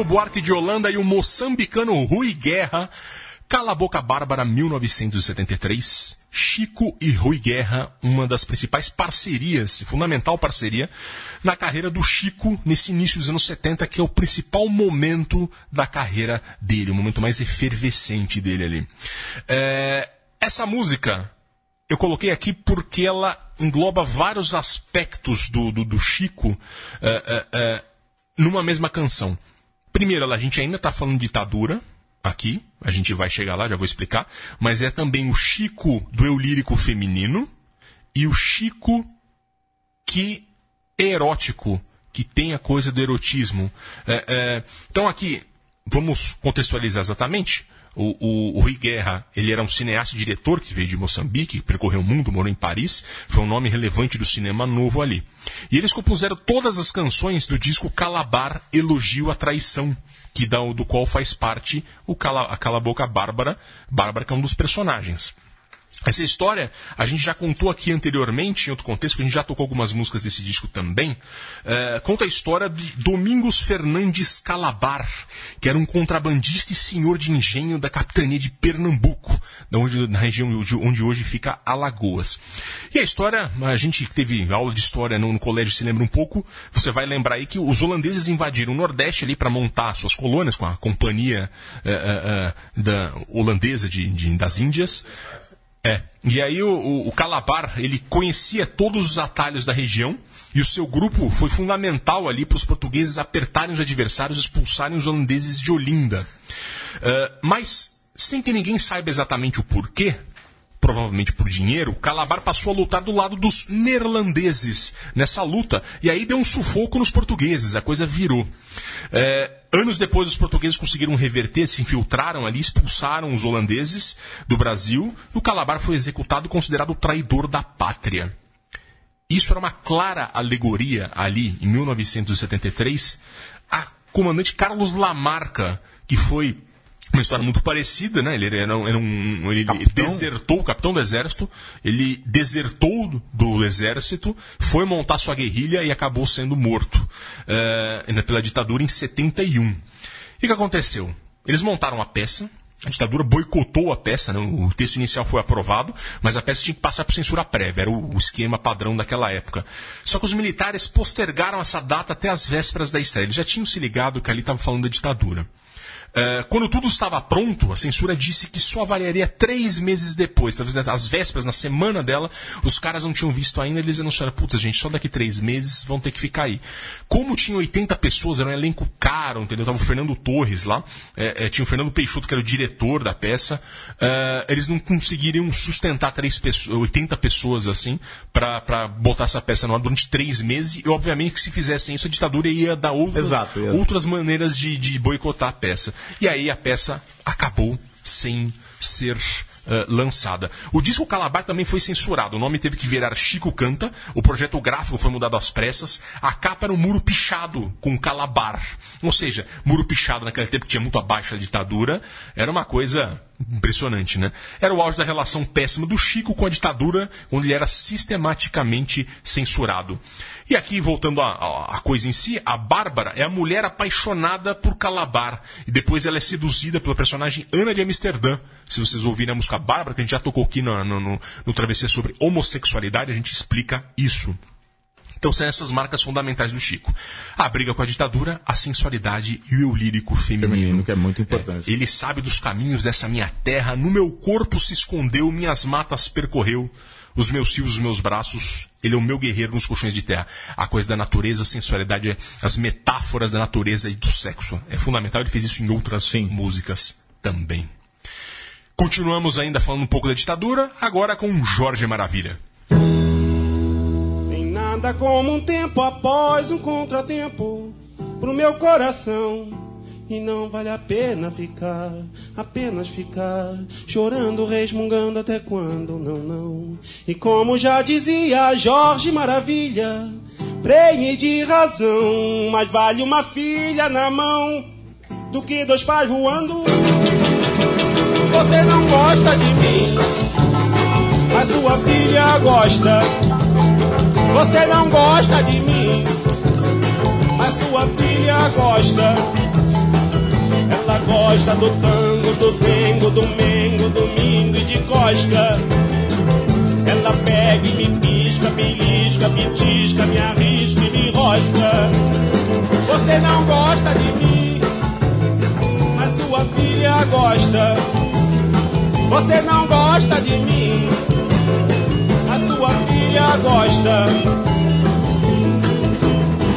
Francisco Buarque de Holanda e o moçambicano Rui Guerra. Cala a Boca Bárbara, 1973. Chico e Rui Guerra, uma das principais parcerias, fundamental parceria, na carreira do Chico nesse início dos anos 70, que é o principal momento da carreira dele, o momento mais efervescente dele ali. É, essa música eu coloquei aqui porque ela engloba vários aspectos do, do, do Chico é, é, é, numa mesma canção. Primeiro, a gente ainda está falando de ditadura aqui, a gente vai chegar lá, já vou explicar, mas é também o Chico do eu lírico feminino e o Chico que é erótico, que tem a coisa do erotismo. É, é, então aqui, vamos contextualizar exatamente. O, o, o Rui Guerra, ele era um cineasta e diretor que veio de Moçambique, percorreu o mundo, morou em Paris, foi um nome relevante do cinema novo ali. E eles compuseram todas as canções do disco Calabar Elogio à Traição, que da, do qual faz parte o Cala, a Cala Boca Bárbara, Bárbara que é um dos personagens. Essa história a gente já contou aqui anteriormente, em outro contexto, que a gente já tocou algumas músicas desse disco também. É, conta a história de Domingos Fernandes Calabar, que era um contrabandista e senhor de engenho da capitania de Pernambuco, da onde, na região onde, onde hoje fica Alagoas. E a história, a gente teve aula de história no, no colégio, se lembra um pouco, você vai lembrar aí que os holandeses invadiram o Nordeste ali para montar suas colônias com a companhia é, é, é, da holandesa de, de, das Índias. É. E aí o, o, Calabar, ele conhecia todos os atalhos da região e o seu grupo foi fundamental ali para os portugueses apertarem os adversários e expulsarem os holandeses de Olinda. Uh, mas, sem que ninguém saiba exatamente o porquê, provavelmente por dinheiro, Calabar passou a lutar do lado dos neerlandeses nessa luta. E aí deu um sufoco nos portugueses, a coisa virou. É, anos depois, os portugueses conseguiram reverter, se infiltraram ali, expulsaram os holandeses do Brasil, e o Calabar foi executado considerado traidor da pátria. Isso era uma clara alegoria ali, em 1973, a comandante Carlos Lamarca, que foi uma história muito parecida, né? Ele era, um, era um ele Capitão? desertou, capitão do exército, ele desertou do exército, foi montar sua guerrilha e acabou sendo morto eh, pela ditadura em 71. E o que aconteceu? Eles montaram a peça, a ditadura boicotou a peça, né? o texto inicial foi aprovado, mas a peça tinha que passar por censura prévia, era o, o esquema padrão daquela época. Só que os militares postergaram essa data até as vésperas da estreia. Eles já tinham se ligado que ali estava falando da ditadura. Uh, quando tudo estava pronto, a censura disse que só avaliaria três meses depois. Talvez às vésperas, na semana dela, os caras não tinham visto ainda, eles anunciaram, puta gente, só daqui três meses vão ter que ficar aí. Como tinha 80 pessoas, era um elenco caro, entendeu? Tava o Fernando Torres lá, é, é, tinha o Fernando Peixoto, que era o diretor da peça, uh, eles não conseguiriam sustentar três pessoas, 80 pessoas assim, para botar essa peça no ar durante três meses, e obviamente que se fizessem isso, a ditadura ia dar outras, Exato, outras maneiras de, de boicotar a peça. E aí a peça acabou sem ser eh, lançada. O disco Calabar também foi censurado. O nome teve que virar Chico Canta. O projeto gráfico foi mudado às pressas. A capa era um muro pichado com Calabar. Ou seja, muro pichado naquele tempo que tinha muito abaixo da ditadura. Era uma coisa impressionante, né? Era o auge da relação péssima do Chico com a ditadura, onde ele era sistematicamente censurado. E aqui, voltando à, coisa em si, a Bárbara é a mulher apaixonada por Calabar. E depois ela é seduzida pela personagem Ana de Amsterdã. Se vocês ouvirem a música Bárbara, que a gente já tocou aqui no, no, no, no Travessia sobre homossexualidade, a gente explica isso. Então são essas marcas fundamentais do Chico. A briga com a ditadura, a sensualidade e o lírico feminino. Feminino, que é muito importante. É, ele sabe dos caminhos dessa minha terra, no meu corpo se escondeu, minhas matas percorreu, os meus fios, os meus braços, ele é o meu guerreiro nos colchões de terra. A coisa da natureza, a sensualidade, as metáforas da natureza e do sexo. É fundamental, ele fez isso em outras Sim. músicas também. Continuamos ainda falando um pouco da ditadura, agora com Jorge Maravilha. Tem nada como um tempo após um contratempo pro meu coração. E não vale a pena ficar, apenas ficar, chorando, resmungando até quando, não, não. E como já dizia Jorge Maravilha, prenhe de razão, mas vale uma filha na mão do que dois pais voando. Você não gosta de mim, mas sua filha gosta. Você não gosta de mim, mas sua filha gosta. Gosta do tango, do dengo, do mengo, domingo e de cosca. Ela pega e me pisca, belisca, me tisca, me arrisca e me rosca. Você não gosta de mim, mas sua filha gosta. Você não gosta de mim, a sua filha gosta.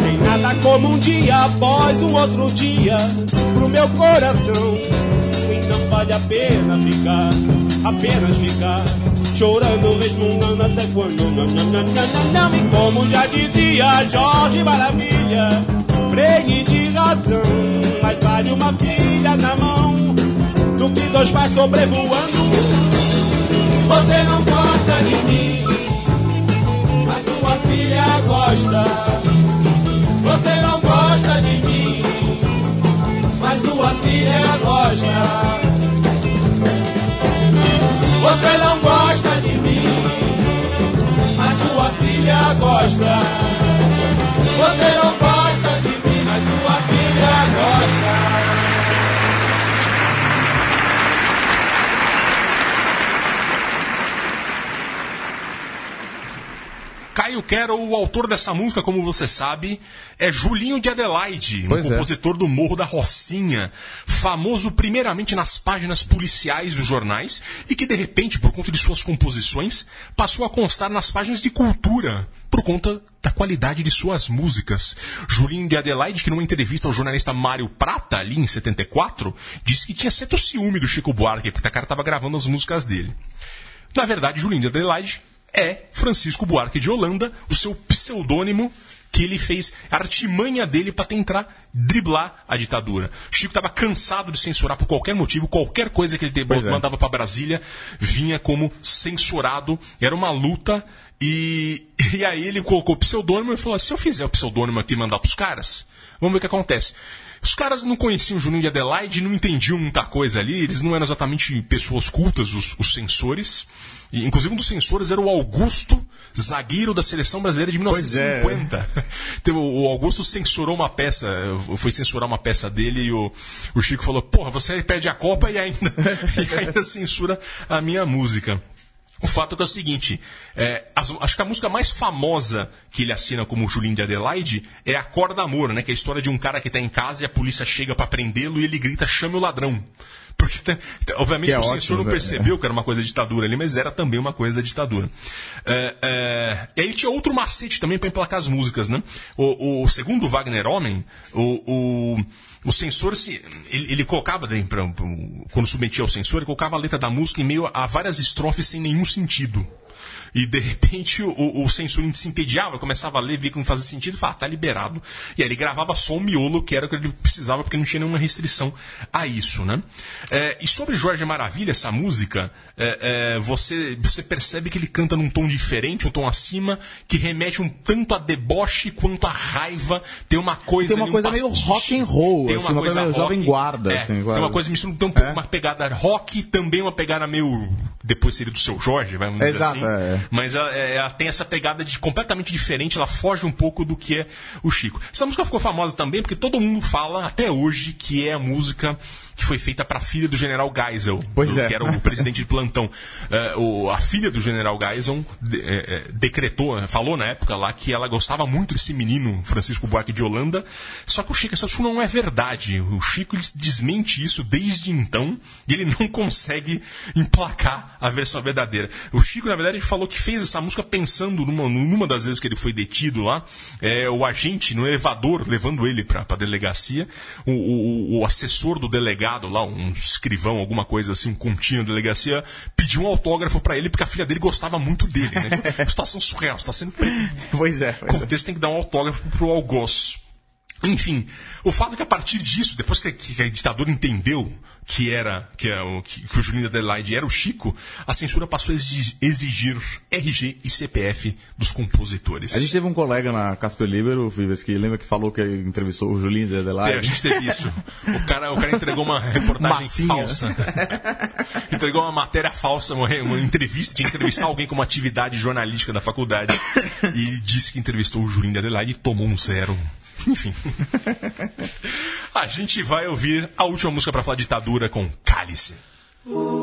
Tem nada como um dia após um outro dia pro meu coração. Então vale a pena ficar, apenas ficar, chorando, resmungando até quando. Não, não, não, não, não. E como já dizia Jorge Maravilha, fregue de razão, mas vale uma filha na mão do que dois pais sobrevoando. Você não gosta de mim, mas sua filha gosta. Você não gosta de mim, mas sua filha gosta. Você não gosta de mim, mas sua filha gosta. Você não gosta de mim, mas sua filha gosta. Caio Quero, o autor dessa música, como você sabe, é Julinho de Adelaide, um Pois é. compositor do Morro da Rocinha, famoso primeiramente nas páginas policiais dos jornais e que de repente, por conta de suas composições, passou a constar nas páginas de cultura, por conta da qualidade de suas músicas. Julinho de Adelaide, que numa entrevista ao jornalista Mário Prata, ali em 74, disse que tinha certo ciúme do Chico Buarque, porque o cara estava gravando as músicas dele. Na verdade, Julinho de Adelaide é Francisco Buarque de Holanda, o seu pseudônimo que ele fez, a artimanha dele para tentar driblar a ditadura. Chico estava cansado de censurar por qualquer motivo, qualquer coisa que ele Pois é. mandava para Brasília vinha como censurado. Era uma luta e, e aí ele colocou o pseudônimo e falou: se eu fizer o pseudônimo aqui e mandar pros caras, vamos ver o que acontece. Os caras não conheciam o Juninho de Adelaide, não entendiam muita coisa ali, eles não eram exatamente pessoas cultas, os, os censores. E, inclusive, um dos censores era o Augusto, zagueiro da seleção brasileira de Pois é. 1950. Então, o Augusto censurou uma peça, foi censurar uma peça dele e o, o Chico falou: Porra, você perde a Copa e ainda, e ainda censura a minha música. O fato é que é o seguinte, é, acho que a música mais famosa que ele assina como Julinho de Adelaide é a Corda Amor, né? Que é a história de um cara que tá em casa e a polícia chega pra prendê-lo e ele grita, chame o ladrão. Porque, obviamente, é o ótimo, censor não né? percebeu que era uma coisa da ditadura ali, mas era também uma coisa da ditadura. É, é, e aí tinha outro macete também pra emplacar as músicas, né? O, o segundo Wagner Homem, o, o, o censor se. Ele, ele colocava, quando submetia ao censor, ele colocava a letra da música em meio a várias estrofes sem nenhum sentido. E de repente o, o censor se entediava, começava a ler, via que não fazia sentido, e falava, ah, tá liberado. E aí ele gravava só o miolo, que era o que ele precisava, porque não tinha nenhuma restrição a isso, né? É, e sobre Jorge Maravilha, essa música, é, é, você, você percebe que ele canta num tom diferente, um tom acima, que remete um tanto a deboche quanto a raiva. Tem uma coisa Tem uma ali, um coisa meio rock and roll, Tem assim, uma uma coisa coisa meio rock, jovem guarda, é, assim, tem quase. uma coisa mistura, tem um pouco É. uma pegada rock, também uma pegada meio. Depois seria do seu Jorge, vai dizer Exato, assim. é. Mas ela, é, ela tem essa pegada de completamente diferente, ela foge um pouco do que é o Chico. Essa música ficou famosa também porque todo mundo fala até hoje que é a música que foi feita para a filha do General Geisel, Pois do- que era o presidente de plantão. É, o- a filha do General Geisel de- é, decretou, falou na época lá que ela gostava muito desse menino Francisco Buarque de Holanda. Só que o Chico, isso não é verdade. O Chico desmente isso desde então e ele não consegue emplacar a versão verdadeira. O Chico, na verdade, falou que fez essa música pensando numa, numa das vezes que ele foi detido lá, é, o agente no elevador levando ele para a delegacia, o, o- o assessor do delegado lá, um escrivão, alguma coisa assim, um contínuo da delegacia, pediu um autógrafo para ele porque a filha dele gostava muito dele. Né? Situação surreal, está sendo preso Pois é. pois é. contexto tem que dar um autógrafo pro algoz. Enfim, o fato é que a partir disso, depois que, que a ditadura entendeu que era que, é o, que, que o Julinho Adelaide era o Chico, a censura passou a exigir, RG e CPF dos compositores. A gente teve um colega na Casper Libero, Vives, que lembra que falou que entrevistou o Julinho de É, a Adelaide. gente teve isso. O cara, o cara entregou uma reportagem Massinha. falsa. entregou uma matéria falsa, uma, uma entrevista, que entrevistar alguém com uma atividade jornalística da faculdade. E disse que entrevistou o Julinho de Adelaide e tomou um zero. Enfim. A gente vai ouvir a última música para falar ditadura com Cálice. Pai,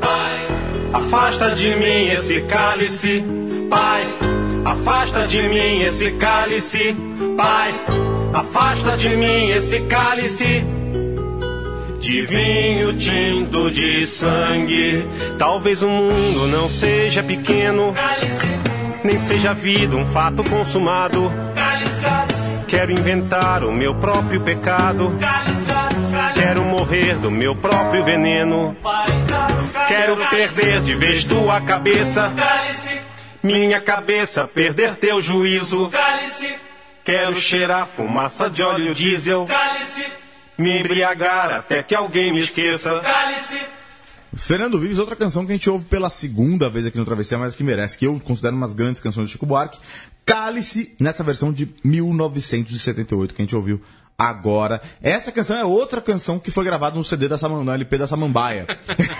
afasta de mim esse cálice. Pai, afasta de mim esse cálice. Pai, afasta de mim esse cálice. De vinho tinto de sangue. Talvez o mundo não seja pequeno, nem seja a vida um fato consumado. Quero inventar o meu próprio pecado. Quero morrer do meu próprio veneno. Quero perder de vez tua cabeça. Minha cabeça perder teu juízo. Quero cheirar fumaça de óleo diesel. Me embriagar até que alguém me esqueça. Fernando Vives, outra canção que a gente ouve pela segunda vez aqui no Travessia, mas que merece, que eu considero uma das grandes canções do Chico Buarque. Cálice, nessa versão de 1978 que a gente ouviu agora. Essa canção é outra canção que foi gravada no CD da Samam, no LP da Samambaia.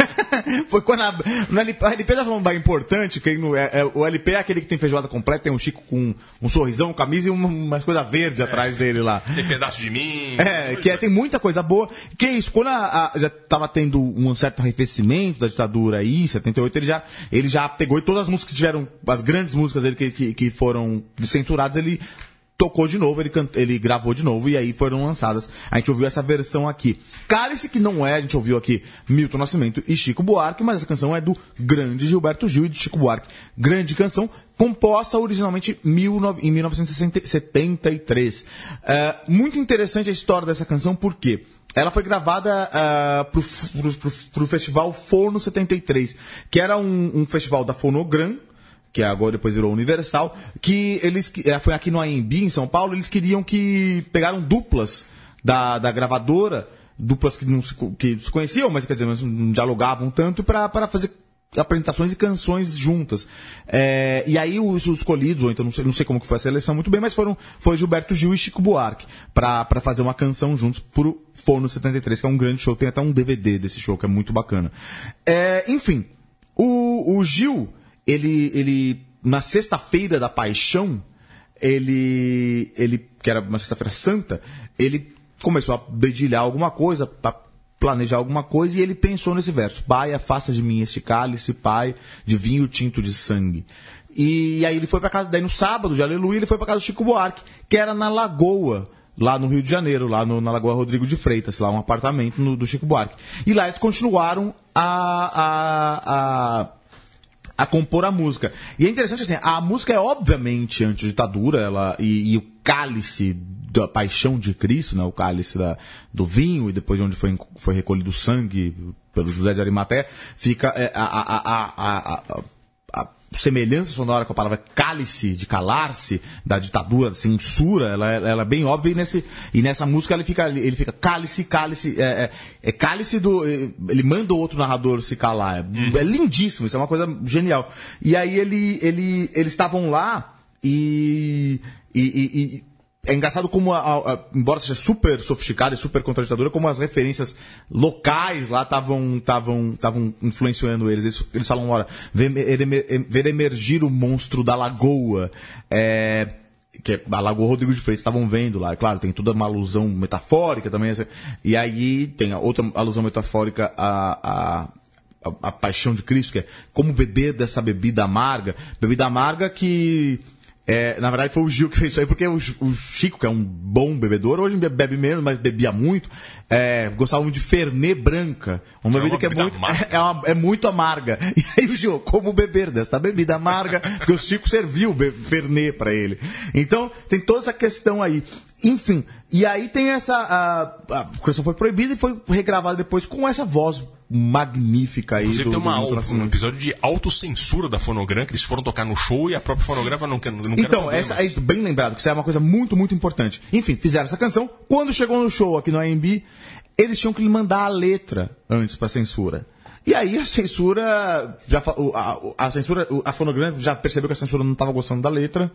foi quando a, no LP, a LP da Samambaia é importante, que no, é, é- o LP é aquele que tem feijoada completa, tem um Chico com um sorrisão, camisa e uma, umas coisas verdes atrás dele lá. Tem pedaço de mim. É, que é, tem muita coisa boa. Que é isso, quando a- a- já estava tendo um certo arrefecimento da ditadura aí, em 78, ele já, ele já pegou e todas as músicas que tiveram, as grandes músicas dele que, que, que foram censuradas, ele tocou de novo, ele, can- ele gravou de novo e aí foram lançadas. A gente ouviu essa versão aqui. Cálice, que não é, a gente ouviu aqui Milton Nascimento e Chico Buarque, mas essa canção é do grande Gilberto Gil e de Chico Buarque. Grande canção, composta originalmente 19 em 1973. É, muito interessante a história dessa canção, porque ela foi gravada uh, pro, pro, pro, pro festival Forno 73, que era um, um festival da Fonogram, que agora depois virou Universal, que eles eh, foi aqui no AMB em São Paulo, eles queriam que pegaram duplas da, da gravadora, duplas que não se, que se conheciam, mas quer dizer, não dialogavam tanto para fazer apresentações e canções juntas. É, e aí os, os escolhidos, ou então não sei, não sei como que foi a seleção muito bem, mas foram foi Gilberto Gil e Chico Buarque para fazer uma canção juntos pro Forno 73, que é um grande show, tem até um DVD desse show que é muito bacana. É, enfim, o, o Gil, ele, ele na sexta-feira da Paixão, ele, ele que era uma sexta-feira santa, ele começou a dedilhar alguma coisa, a planejar alguma coisa, e ele pensou nesse verso: Pai, afasta de mim este cálice, Pai, de vinho tinto de sangue. E aí ele foi para casa, daí no sábado de Aleluia, ele foi para casa do Chico Buarque, que era na Lagoa, lá no Rio de Janeiro, lá no- na Lagoa Rodrigo de Freitas, lá um apartamento no- do Chico Buarque. E lá eles continuaram a- a- a a compor a música. E é interessante assim, a música é obviamente anti-ditadura, ela e, e o cálice da paixão de Cristo, né, o cálice da, do vinho e depois de onde foi, foi recolhido o sangue pelo José de Arimaté, fica é, a, a, a, a, semelhança sonora com a palavra cálice, de calar-se, da ditadura, censura, ela, é- ela é bem óbvia e, nesse, e nessa música ele fica, ele fica cálice, cálice, é, é, é cálice do. é, Ele manda o outro narrador se calar. É, é lindíssimo, isso é uma coisa genial. E aí ele, ele, eles estavam lá e, e- e é engraçado como, a- a- embora seja super sofisticada e super contra a ditadura, como as referências locais lá estavam estavam estavam influenciando eles. Eles, eles falam, olha, ver, ver emergir o monstro da lagoa. É, que é a Lagoa Rodrigo de Freitas estavam vendo lá. É claro, tem toda uma alusão metafórica também. essa- E aí tem outra alusão metafórica a, a, a, a paixão de Cristo, que é como beber dessa bebida amarga. Bebida amarga que. É, na verdade foi o Gil que fez isso aí, porque o, o Chico, que é um bom bebedor, hoje bebe menos, mas bebia muito, é, gostava muito de Fernet branca. Uma É bebida uma que é bebida muito, amarga. é, uma- é muito amarga. E aí o Gil, como beber desta bebida amarga? Porque o Chico serviu Fernet pra ele. Então, tem toda essa questão aí. Enfim, e aí tem essa. A, a canção foi proibida e foi regravada depois com essa voz magnífica aí. Inclusive do, tem uma, do um episódio de autocensura da Fonogram, que eles foram tocar no show e a própria fonógrafa não quer. Não quer Então, problemas. essa é bem lembrado, que isso é uma coisa muito, muito importante. Enfim, fizeram essa canção. Quando chegou no show aqui no AMB, eles tinham que lhe mandar a letra antes pra censura. E aí a censura, já, a, a censura, a fonograma já percebeu que a censura não estava gostando da letra.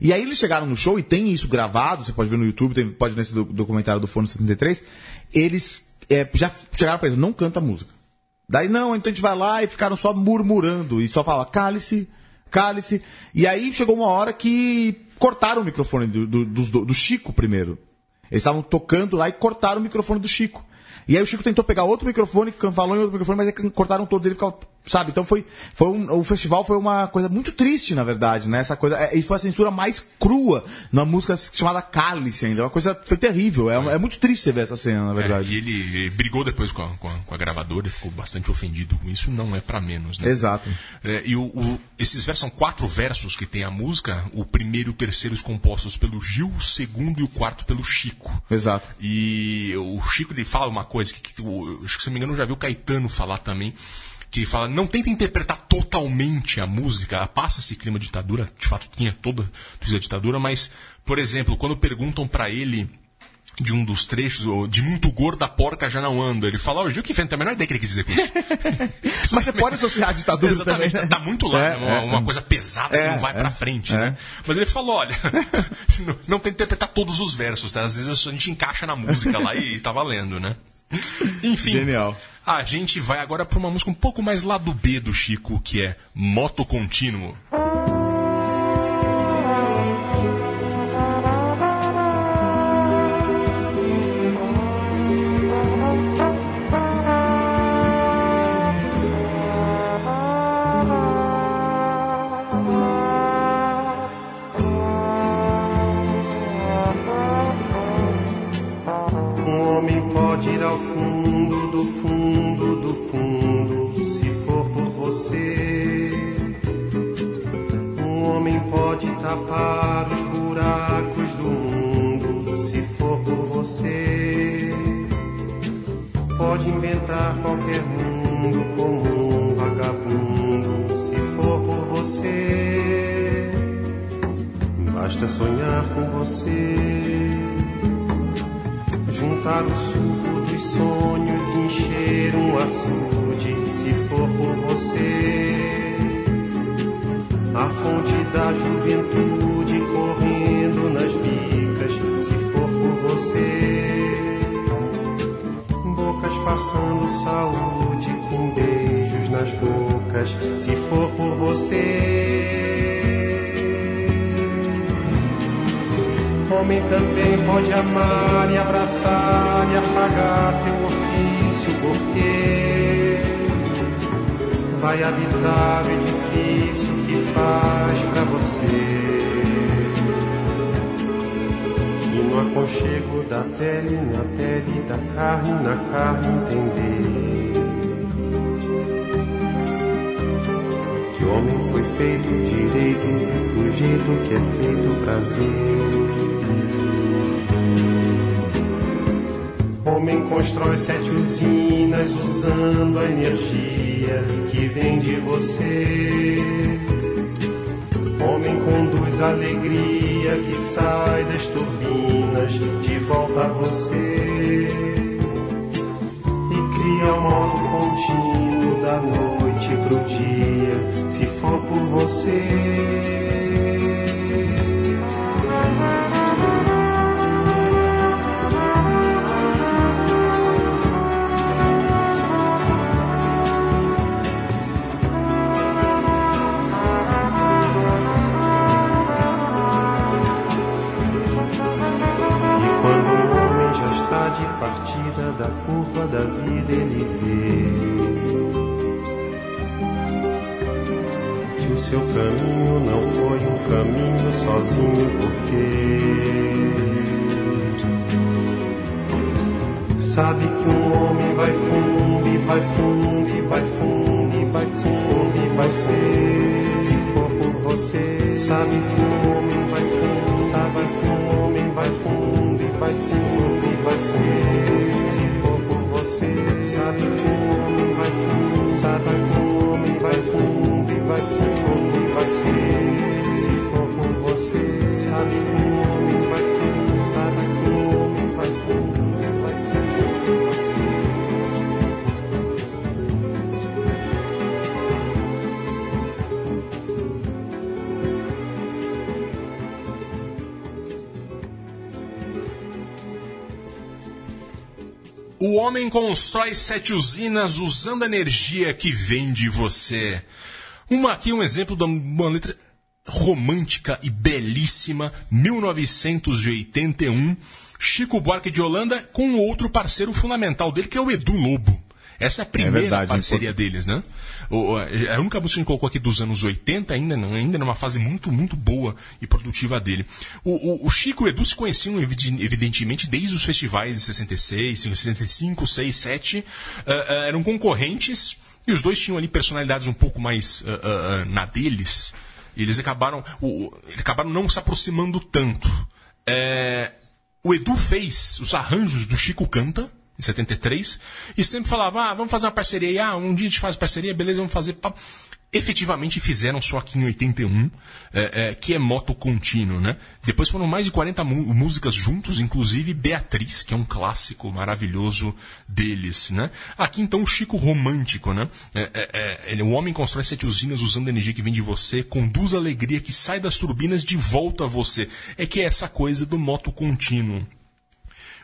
E aí eles chegaram no show e tem isso gravado, você pode ver no YouTube, tem- pode ver nesse do- documentário do Fono 73. Eles é, já chegaram pra eles, não canta a música. Daí não, então a gente vai lá e ficaram só murmurando e só fala cálice, cálice. E aí chegou uma hora que cortaram o microfone do, do, do- do Chico primeiro. Eles estavam tocando lá e cortaram o microfone do Chico. E aí o Chico tentou pegar outro microfone, falou em outro microfone, mas aí cortaram todos, ele ficava, sabe? Então foi, foi um, o festival foi uma coisa muito triste, na verdade, né? Essa coisa, é, e foi a censura mais crua na música chamada Cálice ainda. Uma coisa, foi terrível. É, é muito triste você ver essa cena, na É, verdade. e ele, ele brigou depois com a, com, a, com a gravadora e ficou bastante ofendido com isso. Não é pra menos, né? Exato. É, e o, o- esses versos são quatro versos que tem a música. O primeiro e o terceiro os compostos pelo Gil, o segundo e o quarto pelo Chico. Exato. E o Chico ele fala uma coisa que, que que se não me engano eu já vi o Caetano falar também. Que fala, não tenta interpretar totalmente a música, passa esse clima de ditadura, de fato tinha toda a ditadura, mas, por exemplo, quando perguntam pra ele de um dos trechos, de muito gorda a porca já não anda, ele fala, ó, o Gil que tem a menor ideia que ele quis dizer com isso. Mas você pode associar a ditadura Exatamente, também. tá, né? tá muito lá, É, né? uma, é. uma coisa pesada É, que não vai é, pra frente, é. né? Mas ele falou, olha, não, não tem que interpretar todos os versos, tá? Às vezes a gente encaixa na música lá e tá valendo, né? Enfim. Genial. A gente vai agora pra uma música um pouco mais lá do B do Chico, que é Moto Contínuo. Tapar os buracos do mundo, se for por você. Pode inventar qualquer mundo como um vagabundo, se for por você. Basta sonhar com você. Juntar o suco dos sonhos encher um açude, se for por você. Fonte da juventude correndo nas bicas, se for por você. Bocas passando saúde com beijos nas bocas, se for por você. Homem também pode amar e abraçar e afagar seu ofício, porque vai habitar o edifício faz pra você. E no aconchego da pele, na pele, da carne, na carne, entender que homem foi feito direito, do jeito que é feito o prazer. Homem constrói sete usinas usando a energia que vem de você. Homem conduz a alegria que sai das turbinas de volta a você. E cria um modo contínuo da noite pro dia, se for por você. Seu caminho não foi um caminho sozinho, porque sabe que um homem vai fundo e vai fundo e vai fundo e vai se for e vai ser, se for por você. Sabe que um homem vai fundo, sabe que um homem vai fundo e vai se for O homem constrói sete usinas usando a energia que vem de você. Uma aqui, um exemplo de uma letra romântica e belíssima, 1981. Chico Buarque de Holanda com outro parceiro fundamental dele, que é o Edu Lobo. Essa é a primeira verdade, parceria deles, né? O, a a única música que a gente colocou aqui dos anos 80, ainda, ainda numa fase muito, muito boa e produtiva dele. O, o- o Chico e o Edu se conheciam, evidentemente, desde os festivais de 66, 65, 6, 7. Ah, ah, eram concorrentes e os dois tinham ali personalidades um pouco mais ah, na deles. E eles acabaram, eles acabaram não se aproximando tanto. É, o Edu fez os arranjos do Chico Canta, em 73, e sempre falava, ah, vamos fazer uma parceria aí, ah, um dia a gente faz parceria, beleza, vamos fazer. Efetivamente fizeram só aqui em 81, é, é, que é moto contínuo, né? Depois foram mais de 40 mu- músicas juntos, inclusive Beatriz, que é um clássico maravilhoso deles, né? Aqui então o Chico romântico, né? É, é, é, ele, o homem constrói sete usinas usando a energia que vem de você, conduz a alegria que sai das turbinas de volta a você. É que é essa coisa do moto contínuo.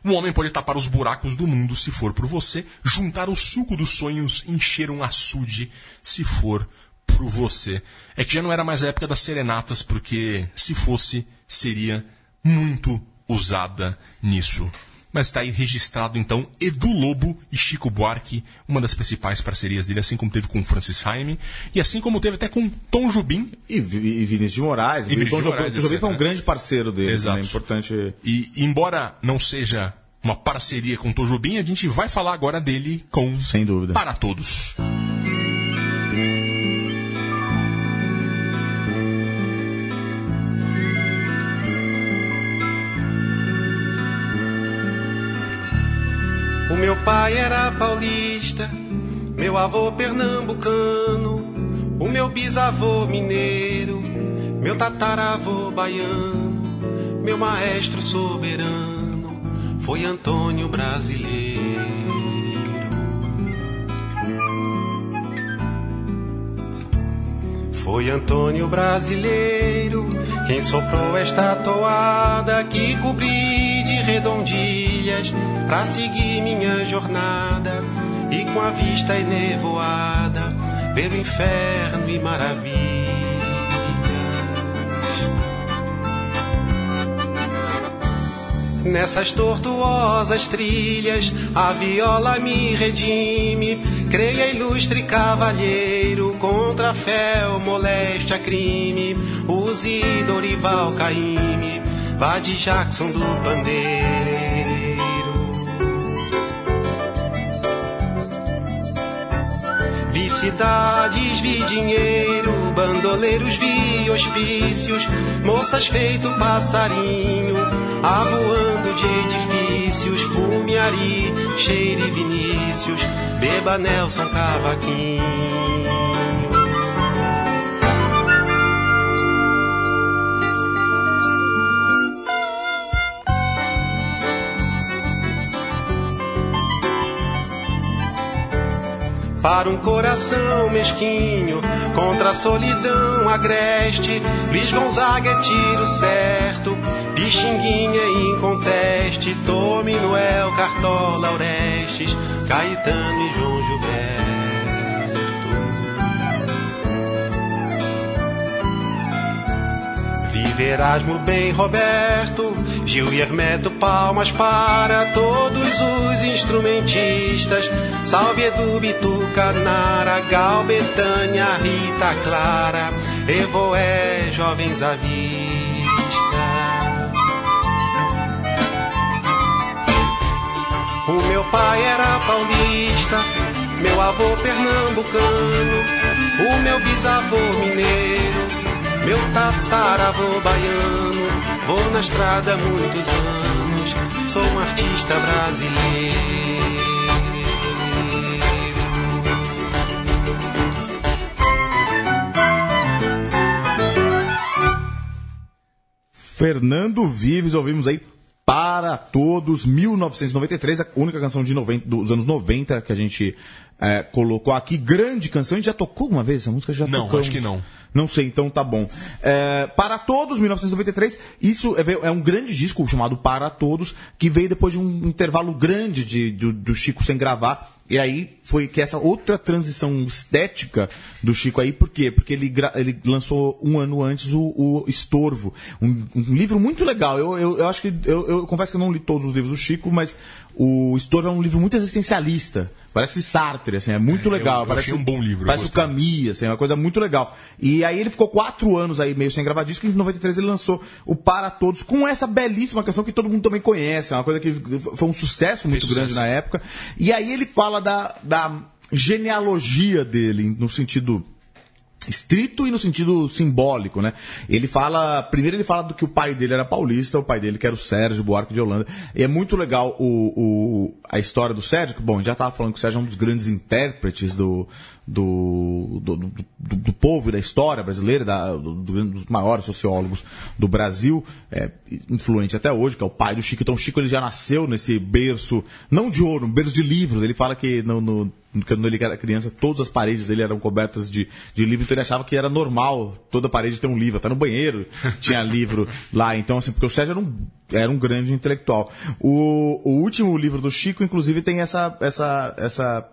Um homem pode tapar os buracos do mundo se for por você, juntar o suco dos sonhos, encher um açude se for por você. É que já não era mais a época das serenatas, porque se fosse, seria muito usada nisso. Mas está aí registrado então Edu Lobo e Chico Buarque, uma das principais parcerias dele, assim como teve com Francis Haime, e assim como teve até com Tom Jobim, E, e Vinícius de Moraes. E Tom Jobim- Moraes, Jobim foi um né? grande parceiro dele. Exato. Né? Importante. E embora não seja uma parceria com o Tom Jobim, a gente vai falar agora dele com Sem dúvida. Para Todos. O meu pai era paulista, meu avô pernambucano, o meu bisavô mineiro, meu tataravô baiano, meu maestro soberano foi Antônio Brasileiro. Foi Antônio Brasileiro quem soprou esta toada que cobri de redondilhas pra seguir minha jornada e com a vista enevoada ver o inferno e maravilhas. Nessas tortuosas trilhas, a viola me redime. Creia, ilustre cavalheiro, contra o moléstia, crime. Use Dorival Caymmi, vá de Jackson do Pandeiro. Cidades, vi dinheiro, bandoleiros, vi hospícios, moças feito passarinho, avoando de edifícios, fumiari, cheire Vinícius, beba Nelson Cavaquinho. Para um coração mesquinho, contra a solidão agreste, Luiz Gonzaga é tiro certo, Pixinguinha é inconteste, Tome Noel, Cartola, Orestes, Caetano e João Gilberto. Vive Erasmo bem Roberto, Gil e Hermeto, palmas para todos os instrumentistas. Salve Edu Bitucanara, Gal Betânia, Rita Clara, Evoé, jovens à vista. O meu pai era paulista, meu avô pernambucano, o meu bisavô mineiro, meu tataravô baiano. Vou na estrada há muitos anos, sou um artista brasileiro. Fernando Vives, ouvimos aí para Todos, 1993, a única canção de 90, dos anos 90 que a gente é, colocou aqui. Grande canção, a gente já tocou uma vez essa música? Já Não, tocamos. acho que não. Não sei, então tá bom. É, para Todos, 1993, isso é, é um grande disco chamado Para Todos, que veio depois de um intervalo grande de, do, do Chico sem gravar. E aí foi que essa outra transição estética do Chico aí, por quê? Porque ele, ele lançou um ano antes o, o Estorvo, um, um livro muito legal. Eu, eu, eu acho que, eu, eu confesso que eu não li todos os livros do Chico, mas o Estorvo é um livro muito existencialista. Parece Sartre, assim, é muito É, eu- legal. eu parece achei um bom livro, eu Parece o. Camus, assim, é uma coisa muito legal. E aí ele ficou quatro anos aí meio sem gravar disco, e em 93 ele lançou o Para Todos, com essa belíssima canção que todo mundo também conhece, é uma coisa que foi um sucesso muito sucesso. grande na época. E aí ele fala da, da genealogia dele, no sentido estrito e no sentido simbólico, né? Ele fala, primeiro ele fala do que o pai dele era paulista, o pai dele que era o Sérgio Buarque de Holanda. E é muito legal o, o- a história do Sérgio, que bom, já estava falando que o Sérgio é um dos grandes intérpretes do do, do, do, do- povo e da história brasileira, da- do- dos maiores sociólogos do Brasil, é, influente até hoje, que é o pai do Chico. Então o Chico ele já nasceu nesse berço, não de ouro, um berço de livros. Ele fala que no, no- quando ele era criança, todas as paredes dele eram cobertas de, de livro, então ele achava que era normal toda parede ter um livro, até no banheiro tinha livro lá. Então, assim, porque o Sérgio era um, era um grande intelectual. O, o último livro do Chico, inclusive, tem essa, essa, essa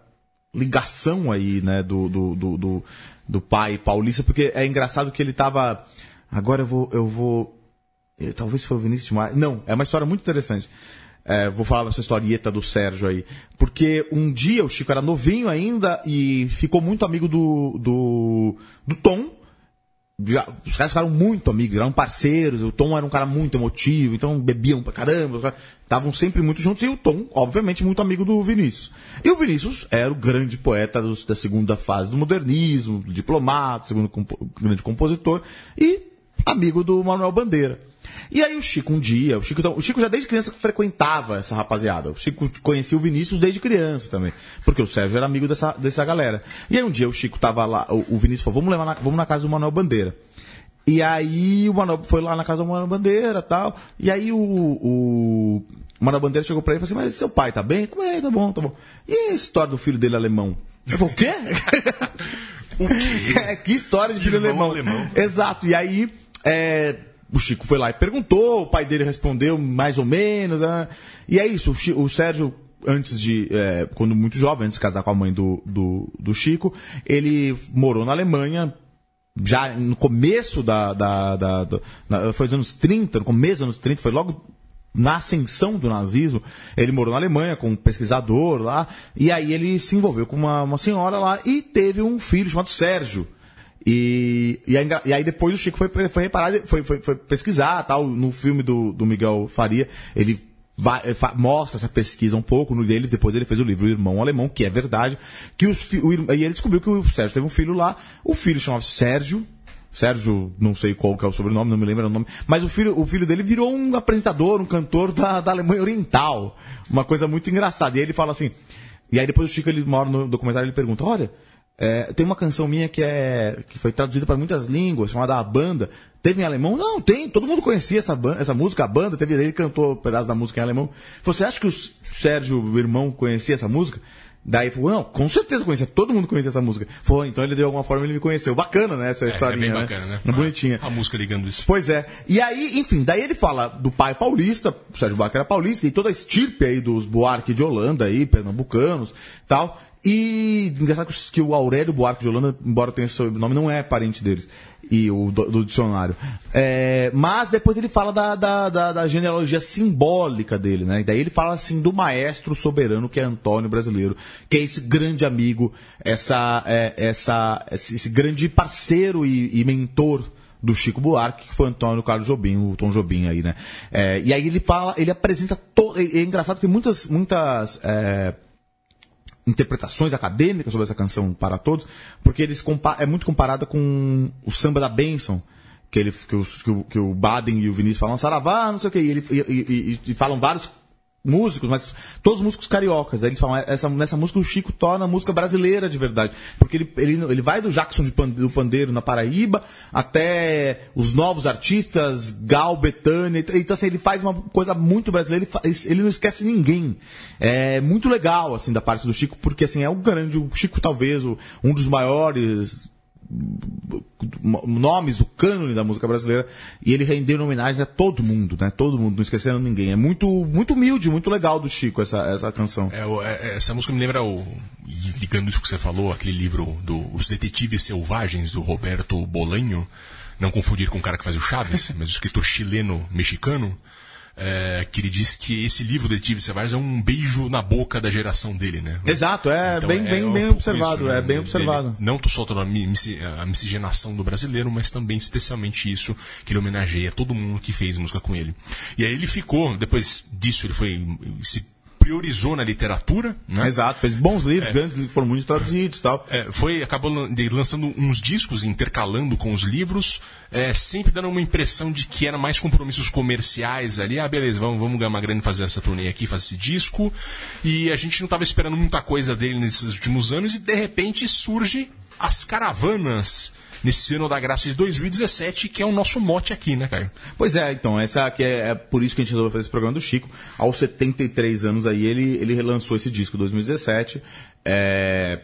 ligação aí, né, do, do, do, do, do pai paulista, porque é engraçado que ele tava. Agora eu vou. Eu vou eh, talvez foi o Vinícius de Maia. Não, é uma história muito interessante. É, vou falar essa historieta do Sérgio aí. Porque um dia o Chico era novinho ainda e ficou muito amigo do, do, do Tom. Já, os caras ficaram muito amigos, eram parceiros. O Tom era um cara muito emotivo, então bebiam pra caramba. Estavam sempre muito juntos. E o Tom, obviamente, muito amigo do Vinícius. E o Vinícius era o grande poeta dos- da segunda fase do modernismo, do diplomata, segundo compo- grande compositor. E amigo do Manuel Bandeira. E aí o Chico um dia, o Chico, então, o Chico já desde criança frequentava essa rapaziada. O Chico conhecia o Vinícius desde criança também. Porque o Sérgio era amigo dessa, dessa galera. E aí um dia o Chico tava lá, o, o Vinícius falou, vamos, levar na, vamos na casa do Manuel Bandeira. E aí o Manuel foi lá na casa do Manuel Bandeira tal. E aí o, o Manuel Bandeira chegou pra ele e falou assim, mas seu pai tá bem? Tá bem, tá bom, tá bom. E a história do filho dele alemão? Ele falou, o quê? O quê? que história de filho alemão. alemão. Exato. E aí, é, o Chico foi lá e perguntou, o pai dele respondeu mais ou menos. né? E é isso, o, Chi- o Sérgio, antes de. é, quando muito jovem, antes de casar com a mãe do, do, do Chico, ele morou na Alemanha. Já no começo da. da, da, da- na- foi nos anos 30, no começo dos anos 30, foi logo na ascensão do nazismo, ele morou na Alemanha com um pesquisador lá, e aí ele se envolveu com uma, uma senhora lá e teve um filho chamado Sérgio. E, e, aí, e aí depois o Chico foi, foi reparar, foi, foi, foi pesquisar tal, no filme do, do Miguel Faria, ele vai- fa- mostra essa pesquisa um pouco no dele, depois ele fez o livro O Irmão Alemão, que é verdade, que os, o, e ele descobriu que o Sérgio teve um filho lá, o filho chamava Sérgio, Sérgio, não sei qual que é o sobrenome, não me lembro o nome, mas o filho, o filho dele virou um apresentador, um cantor da, da Alemanha Oriental. Uma coisa muito engraçada. E aí ele fala assim. E aí depois o Chico, ele, uma hora no documentário, ele pergunta: Olha, é, tem uma canção minha que, é, que foi traduzida para muitas línguas, chamada A Banda. Teve em alemão? Não, tem. Todo mundo conhecia essa, essa música, a banda. Teve, ele cantou um pedaço da música em alemão. Você acha que o Sérgio, o irmão, conhecia essa música? Daí ele falou, não, com certeza conhecia, todo mundo conhecia essa música. Foi, então ele de alguma forma ele me conheceu. Bacana, né, essa É, historinha, é bem né? bacana, né? É bonitinha. A música ligando isso. Pois é. E aí, enfim, daí ele fala do pai paulista, o Sérgio Buarque era paulista, e toda a estirpe aí dos Buarque de Holanda aí, pernambucanos, tal. E engraçado que o- Aurélio Buarque de Holanda, embora tenha esse sobrenome, não é parente deles. E o do, do dicionário. É, mas depois ele fala da, da, da, da genealogia simbólica dele, né? E daí ele fala assim do maestro soberano que é Antônio Brasileiro, que é esse grande amigo, essa, é, essa, esse, esse grande parceiro e, e mentor do Chico Buarque, que foi Antônio Carlos Jobim, o Tom Jobim aí, né? É, e aí ele fala, ele apresenta todo. É, é engraçado que tem muitas, muitas é, interpretações acadêmicas sobre essa canção para todos, porque eles é muito comparada com o samba da Benção. Que, ele, que, o, que o Baden e o Vinícius falam, Saravá, não sei o que, e, ele- e- e- e falam vários músicos, mas todos músicos cariocas. Aí eles falam, essa, nessa música o Chico torna a música brasileira de verdade. Porque ele, ele, ele vai do Jackson do Pandeiro na Paraíba até os novos artistas, Gal, Betânia. Então, assim, ele faz uma coisa muito brasileira, ele, ele não esquece ninguém. É muito legal, assim, da parte do Chico, porque, assim, é o grande, o Chico talvez um dos maiores nomes do cânone da música brasileira e ele rendeu homenagens a todo mundo, né? Todo mundo, não esquecendo ninguém. É muito, muito humilde, muito legal do Chico essa, essa canção. É, o- é, essa música me lembra o. Ligando isso que você falou, aquele livro do Os Detetives Selvagens do Roberto Bolanho. Não confundir com o cara que faz o Chaves, mas o escritor chileno-mexicano. É, que ele diz que esse livro, Detetives Selvagens, é um beijo na boca da geração dele, né? Exato, é Então, bem, bem, um bem pouco observado, isso, né, é bem observado. Não tô soltando a, mi- misci- a miscigenação do brasileiro, mas também especialmente isso, que ele homenageia todo mundo que fez música com ele. E aí ele ficou, depois disso, ele foi se priorizou na literatura, né? Exato, fez bons livros, grandes livros, foram muito traduzidos e tal. É, foi acabou lançando uns discos intercalando com os livros é, sempre dando uma impressão de que era mais compromissos comerciais ali ah beleza vamos vamos ganhar uma grana e fazer essa turnê aqui fazer esse disco e a gente não estava esperando muita coisa dele nesses últimos anos e de repente surge as caravanas nesse ano da graça de 2017 que é o nosso mote aqui né Caio Pois é, então, essa aqui é, é por isso que a gente resolveu fazer esse programa do Chico. Aos 73 anos aí, ele, ele relançou esse disco em 2017. É,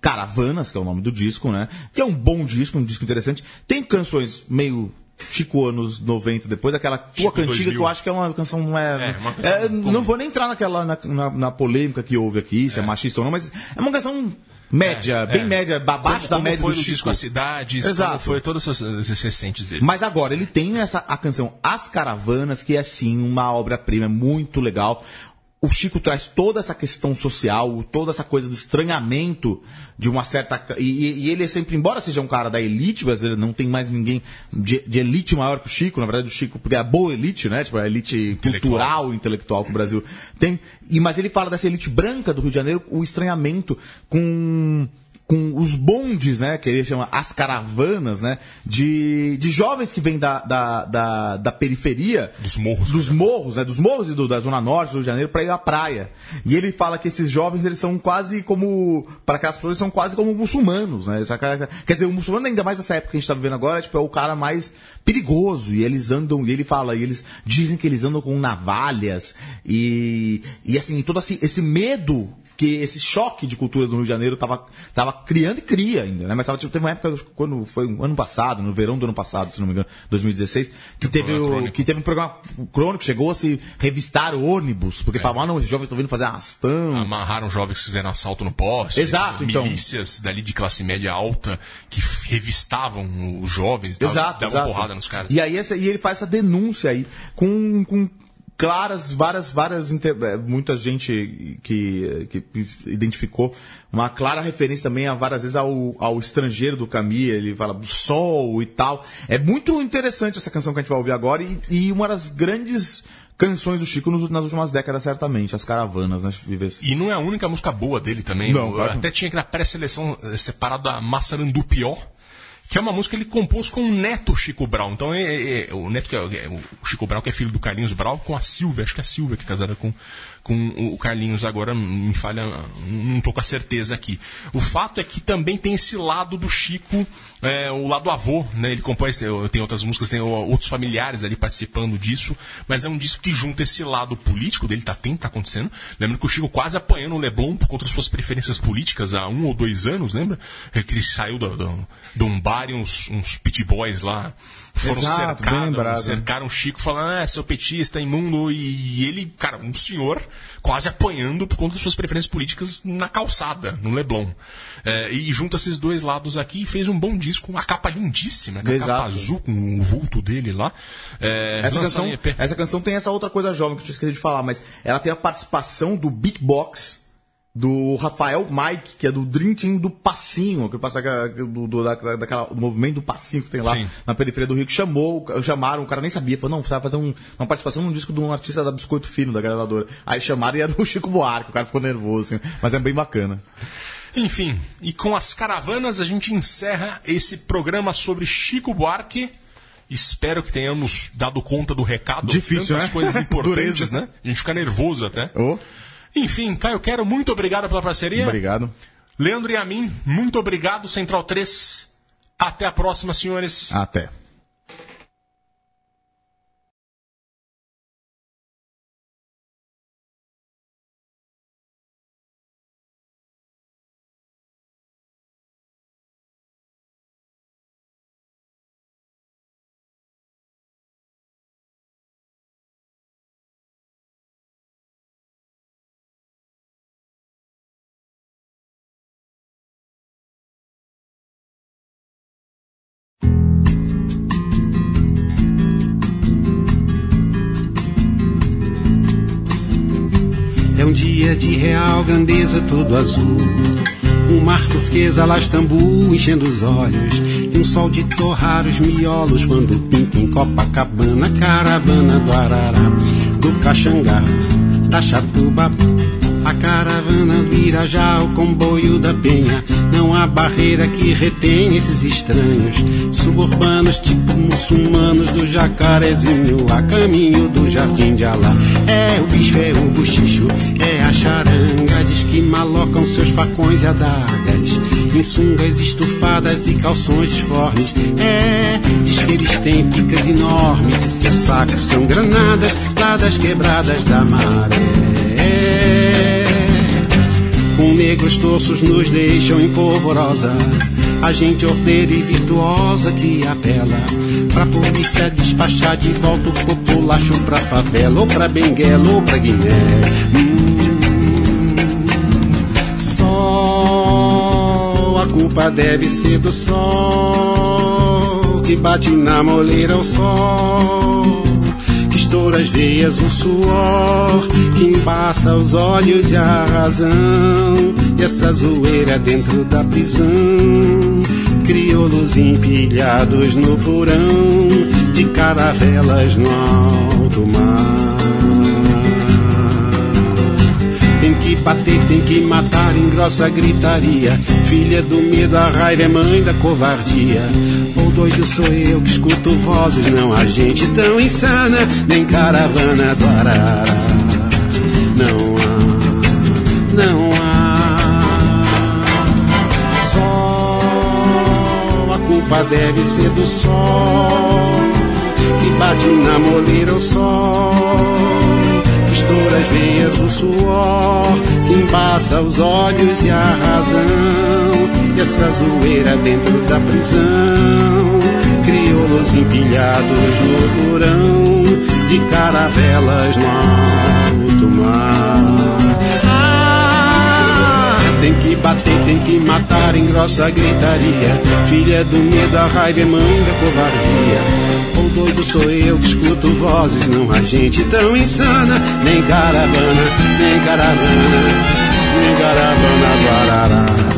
Caravanas, que é o nome do disco, né? Que é um bom disco, um disco interessante. Tem canções meio Chico anos 90, depois daquela tua cantiga, 2000. que eu acho que é uma canção. Não é, É, uma canção é, não vou nem entrar naquela, na, na, na polêmica que houve aqui, se é. machista ou não, mas é uma canção média, bem É. média, abaixo da média foi do Chico. disco As Cidades Exato. foi todas essas, recentes dele Mas agora, ele tem essa a canção As Caravanas, que é sim uma obra-prima, é muito legal. O Chico traz toda essa questão social, toda essa coisa do estranhamento de uma certa. E, e- ele é sempre, embora seja um cara da elite brasileira, não tem mais ninguém de, de elite maior que o Chico, na verdade, o Chico, porque é a boa elite, né? Tipo, a elite cultural, intelectual que o Brasil tem. E, mas ele fala dessa elite branca do Rio de Janeiro, o estranhamento com com os bondes, né, que ele chama as caravanas, né, de, de jovens que vêm da, da, da, da periferia, Dos morros, dos morros, né, dos morros e do- da zona norte do Rio de Janeiro para ir à praia. E ele fala que esses jovens eles são quase como, para aquelas pessoas são quase como muçulmanos, né? Quer dizer, o muçulmano ainda mais nessa época que a gente está vivendo agora, tipo, é o cara mais perigoso e eles andam, e ele fala, e eles dizem que eles andam com navalhas e e assim, todo esse, esse medo que esse choque de culturas no Rio de Janeiro tava, tava criando e cria ainda, né? Mas tava, tipo, teve uma época, quando foi um ano passado, no verão do ano passado, se não me engano, 2016, que teve, o, que teve um programa crônico, chegou a se revistar o ônibus, porque falavam, ah, não, esses jovens estão vindo fazer arrastão. amarraram jovens que fizeram assalto no poste. Exato, então. Milícias dali de classe média alta que revistavam os jovens tal, Exato, davam exato. porrada nos caras. E aí essa, e ele faz essa denúncia aí com, com claras, várias, várias, eh, muita gente que, que identificou uma clara referência também a várias vezes ao, ao estrangeiro do Camille, ele fala do sol e tal. É muito interessante essa canção que a gente vai ouvir agora e, e uma das grandes canções do Chico nas últimas décadas, certamente, as caravanas, né? E não é a única música boa dele também. Não. Até tinha que na pré-seleção eh, separado a Massarandupió, que é uma música que ele compôs com o neto Chico Brown. Então, é, é- é- o neto que é, é o Chico Brown, que é filho do Carlinhos Brown, com a Silvia, acho que é a Silvia que é casada com, com o Carlinhos agora, me falha, não tô com a certeza aqui. O fato é que também tem esse lado do Chico, é, o lado avô, né? Ele compôs, tem outras músicas, tem outros familiares ali participando disso, mas é um disco que junta esse lado político dele, tá tem, tá acontecendo. Lembra que o Chico quase apanhando o Leblon contra suas preferências políticas há um ou dois anos, lembra? É Que ele saiu do, um bar e uns, uns pit boys lá foram Exato, cercados, cercaram o Chico falando, é, seu petista, imundo, e ele, cara, um senhor quase apanhando por conta das suas preferências políticas na calçada, no Leblon. É, e junta esses dois lados aqui e fez um bom disco, uma capa lindíssima, com a Exato. capa azul com o vulto dele lá. É, Essa canção, essa canção tem essa outra coisa jovem que eu tinha esquecido de falar, mas ela tem a participação do beatbox do Rafael Mike, que é do Dream Team do Passinho, que passa do, do, da- daquela- do movimento do Passinho que tem lá Sim. na periferia do Rio, que chamou, chamaram, o cara nem sabia, falou, não, você vai fazer um- uma participação num disco de um artista da Biscoito Fino, da gravadora. Aí chamaram e era o Chico Buarque, o cara ficou nervoso, assim, mas é bem bacana. Enfim, e com as caravanas a gente encerra esse programa sobre Chico Buarque. Espero que tenhamos dado conta do recado. Difícil, Tantas né? coisas importantes, né? A gente fica nervoso até. Ô, Enfim, Caio Quero, muito obrigado pela parceria. obrigado. Leandro e a mim, muito obrigado. Central 3. Até a próxima, senhores. Até. De real grandeza todo azul. Um mar turquesa lá Istambul enchendo os olhos. E um sol de torrar os miolos quando pinta em Copacabana. Caravana do Arará, do Caxangá, Taxatuba. A caravana do Irajá, o comboio da Penha. Não há barreira que retém esses estranhos. Suburbanos, tipo muçulmanos do jacarezinho. A caminho do jardim de Alá. É o bicho, é o buchicho, é a charanga. Diz que malocam seus facões e adagas. Em sungas estufadas e calções disformes. É, diz que eles têm picas enormes. E seus sacos são granadas lá das quebradas da maré. Com negros torços nos deixam em polvorosa. A gente ordeira e virtuosa que apela pra polícia despachar de volta o populacho pra favela, ou pra Benguela, ou pra Guiné. Hum, sol, a culpa deve ser do sol que bate na moleira o sol que estoura as veias o suor, que embaça os olhos e a razão, e essa zoeira dentro da prisão, crioulos empilhados no porão, de caravelas no alto mar. Tem que bater, tem que matar em grossa gritaria. Filha do medo, a raiva é mãe da covardia. Doido sou eu que escuto vozes, não há gente tão insana, nem caravana do Arará. Não há, não há. Sol, a culpa deve ser do sol que bate na moleira o sol que estoura as veias o suor, que embaça os olhos e a razão, e essa zoeira dentro da prisão, crioulos empilhados no porão, de caravelas no alto mar. Ah, tem que bater, tem que matar em grossa gritaria, filha do medo, a raiva é da covardia. Ou doido sou eu que escuto vozes, não há gente tão insana, nem caravana, nem caravana, nem caravana do Arará.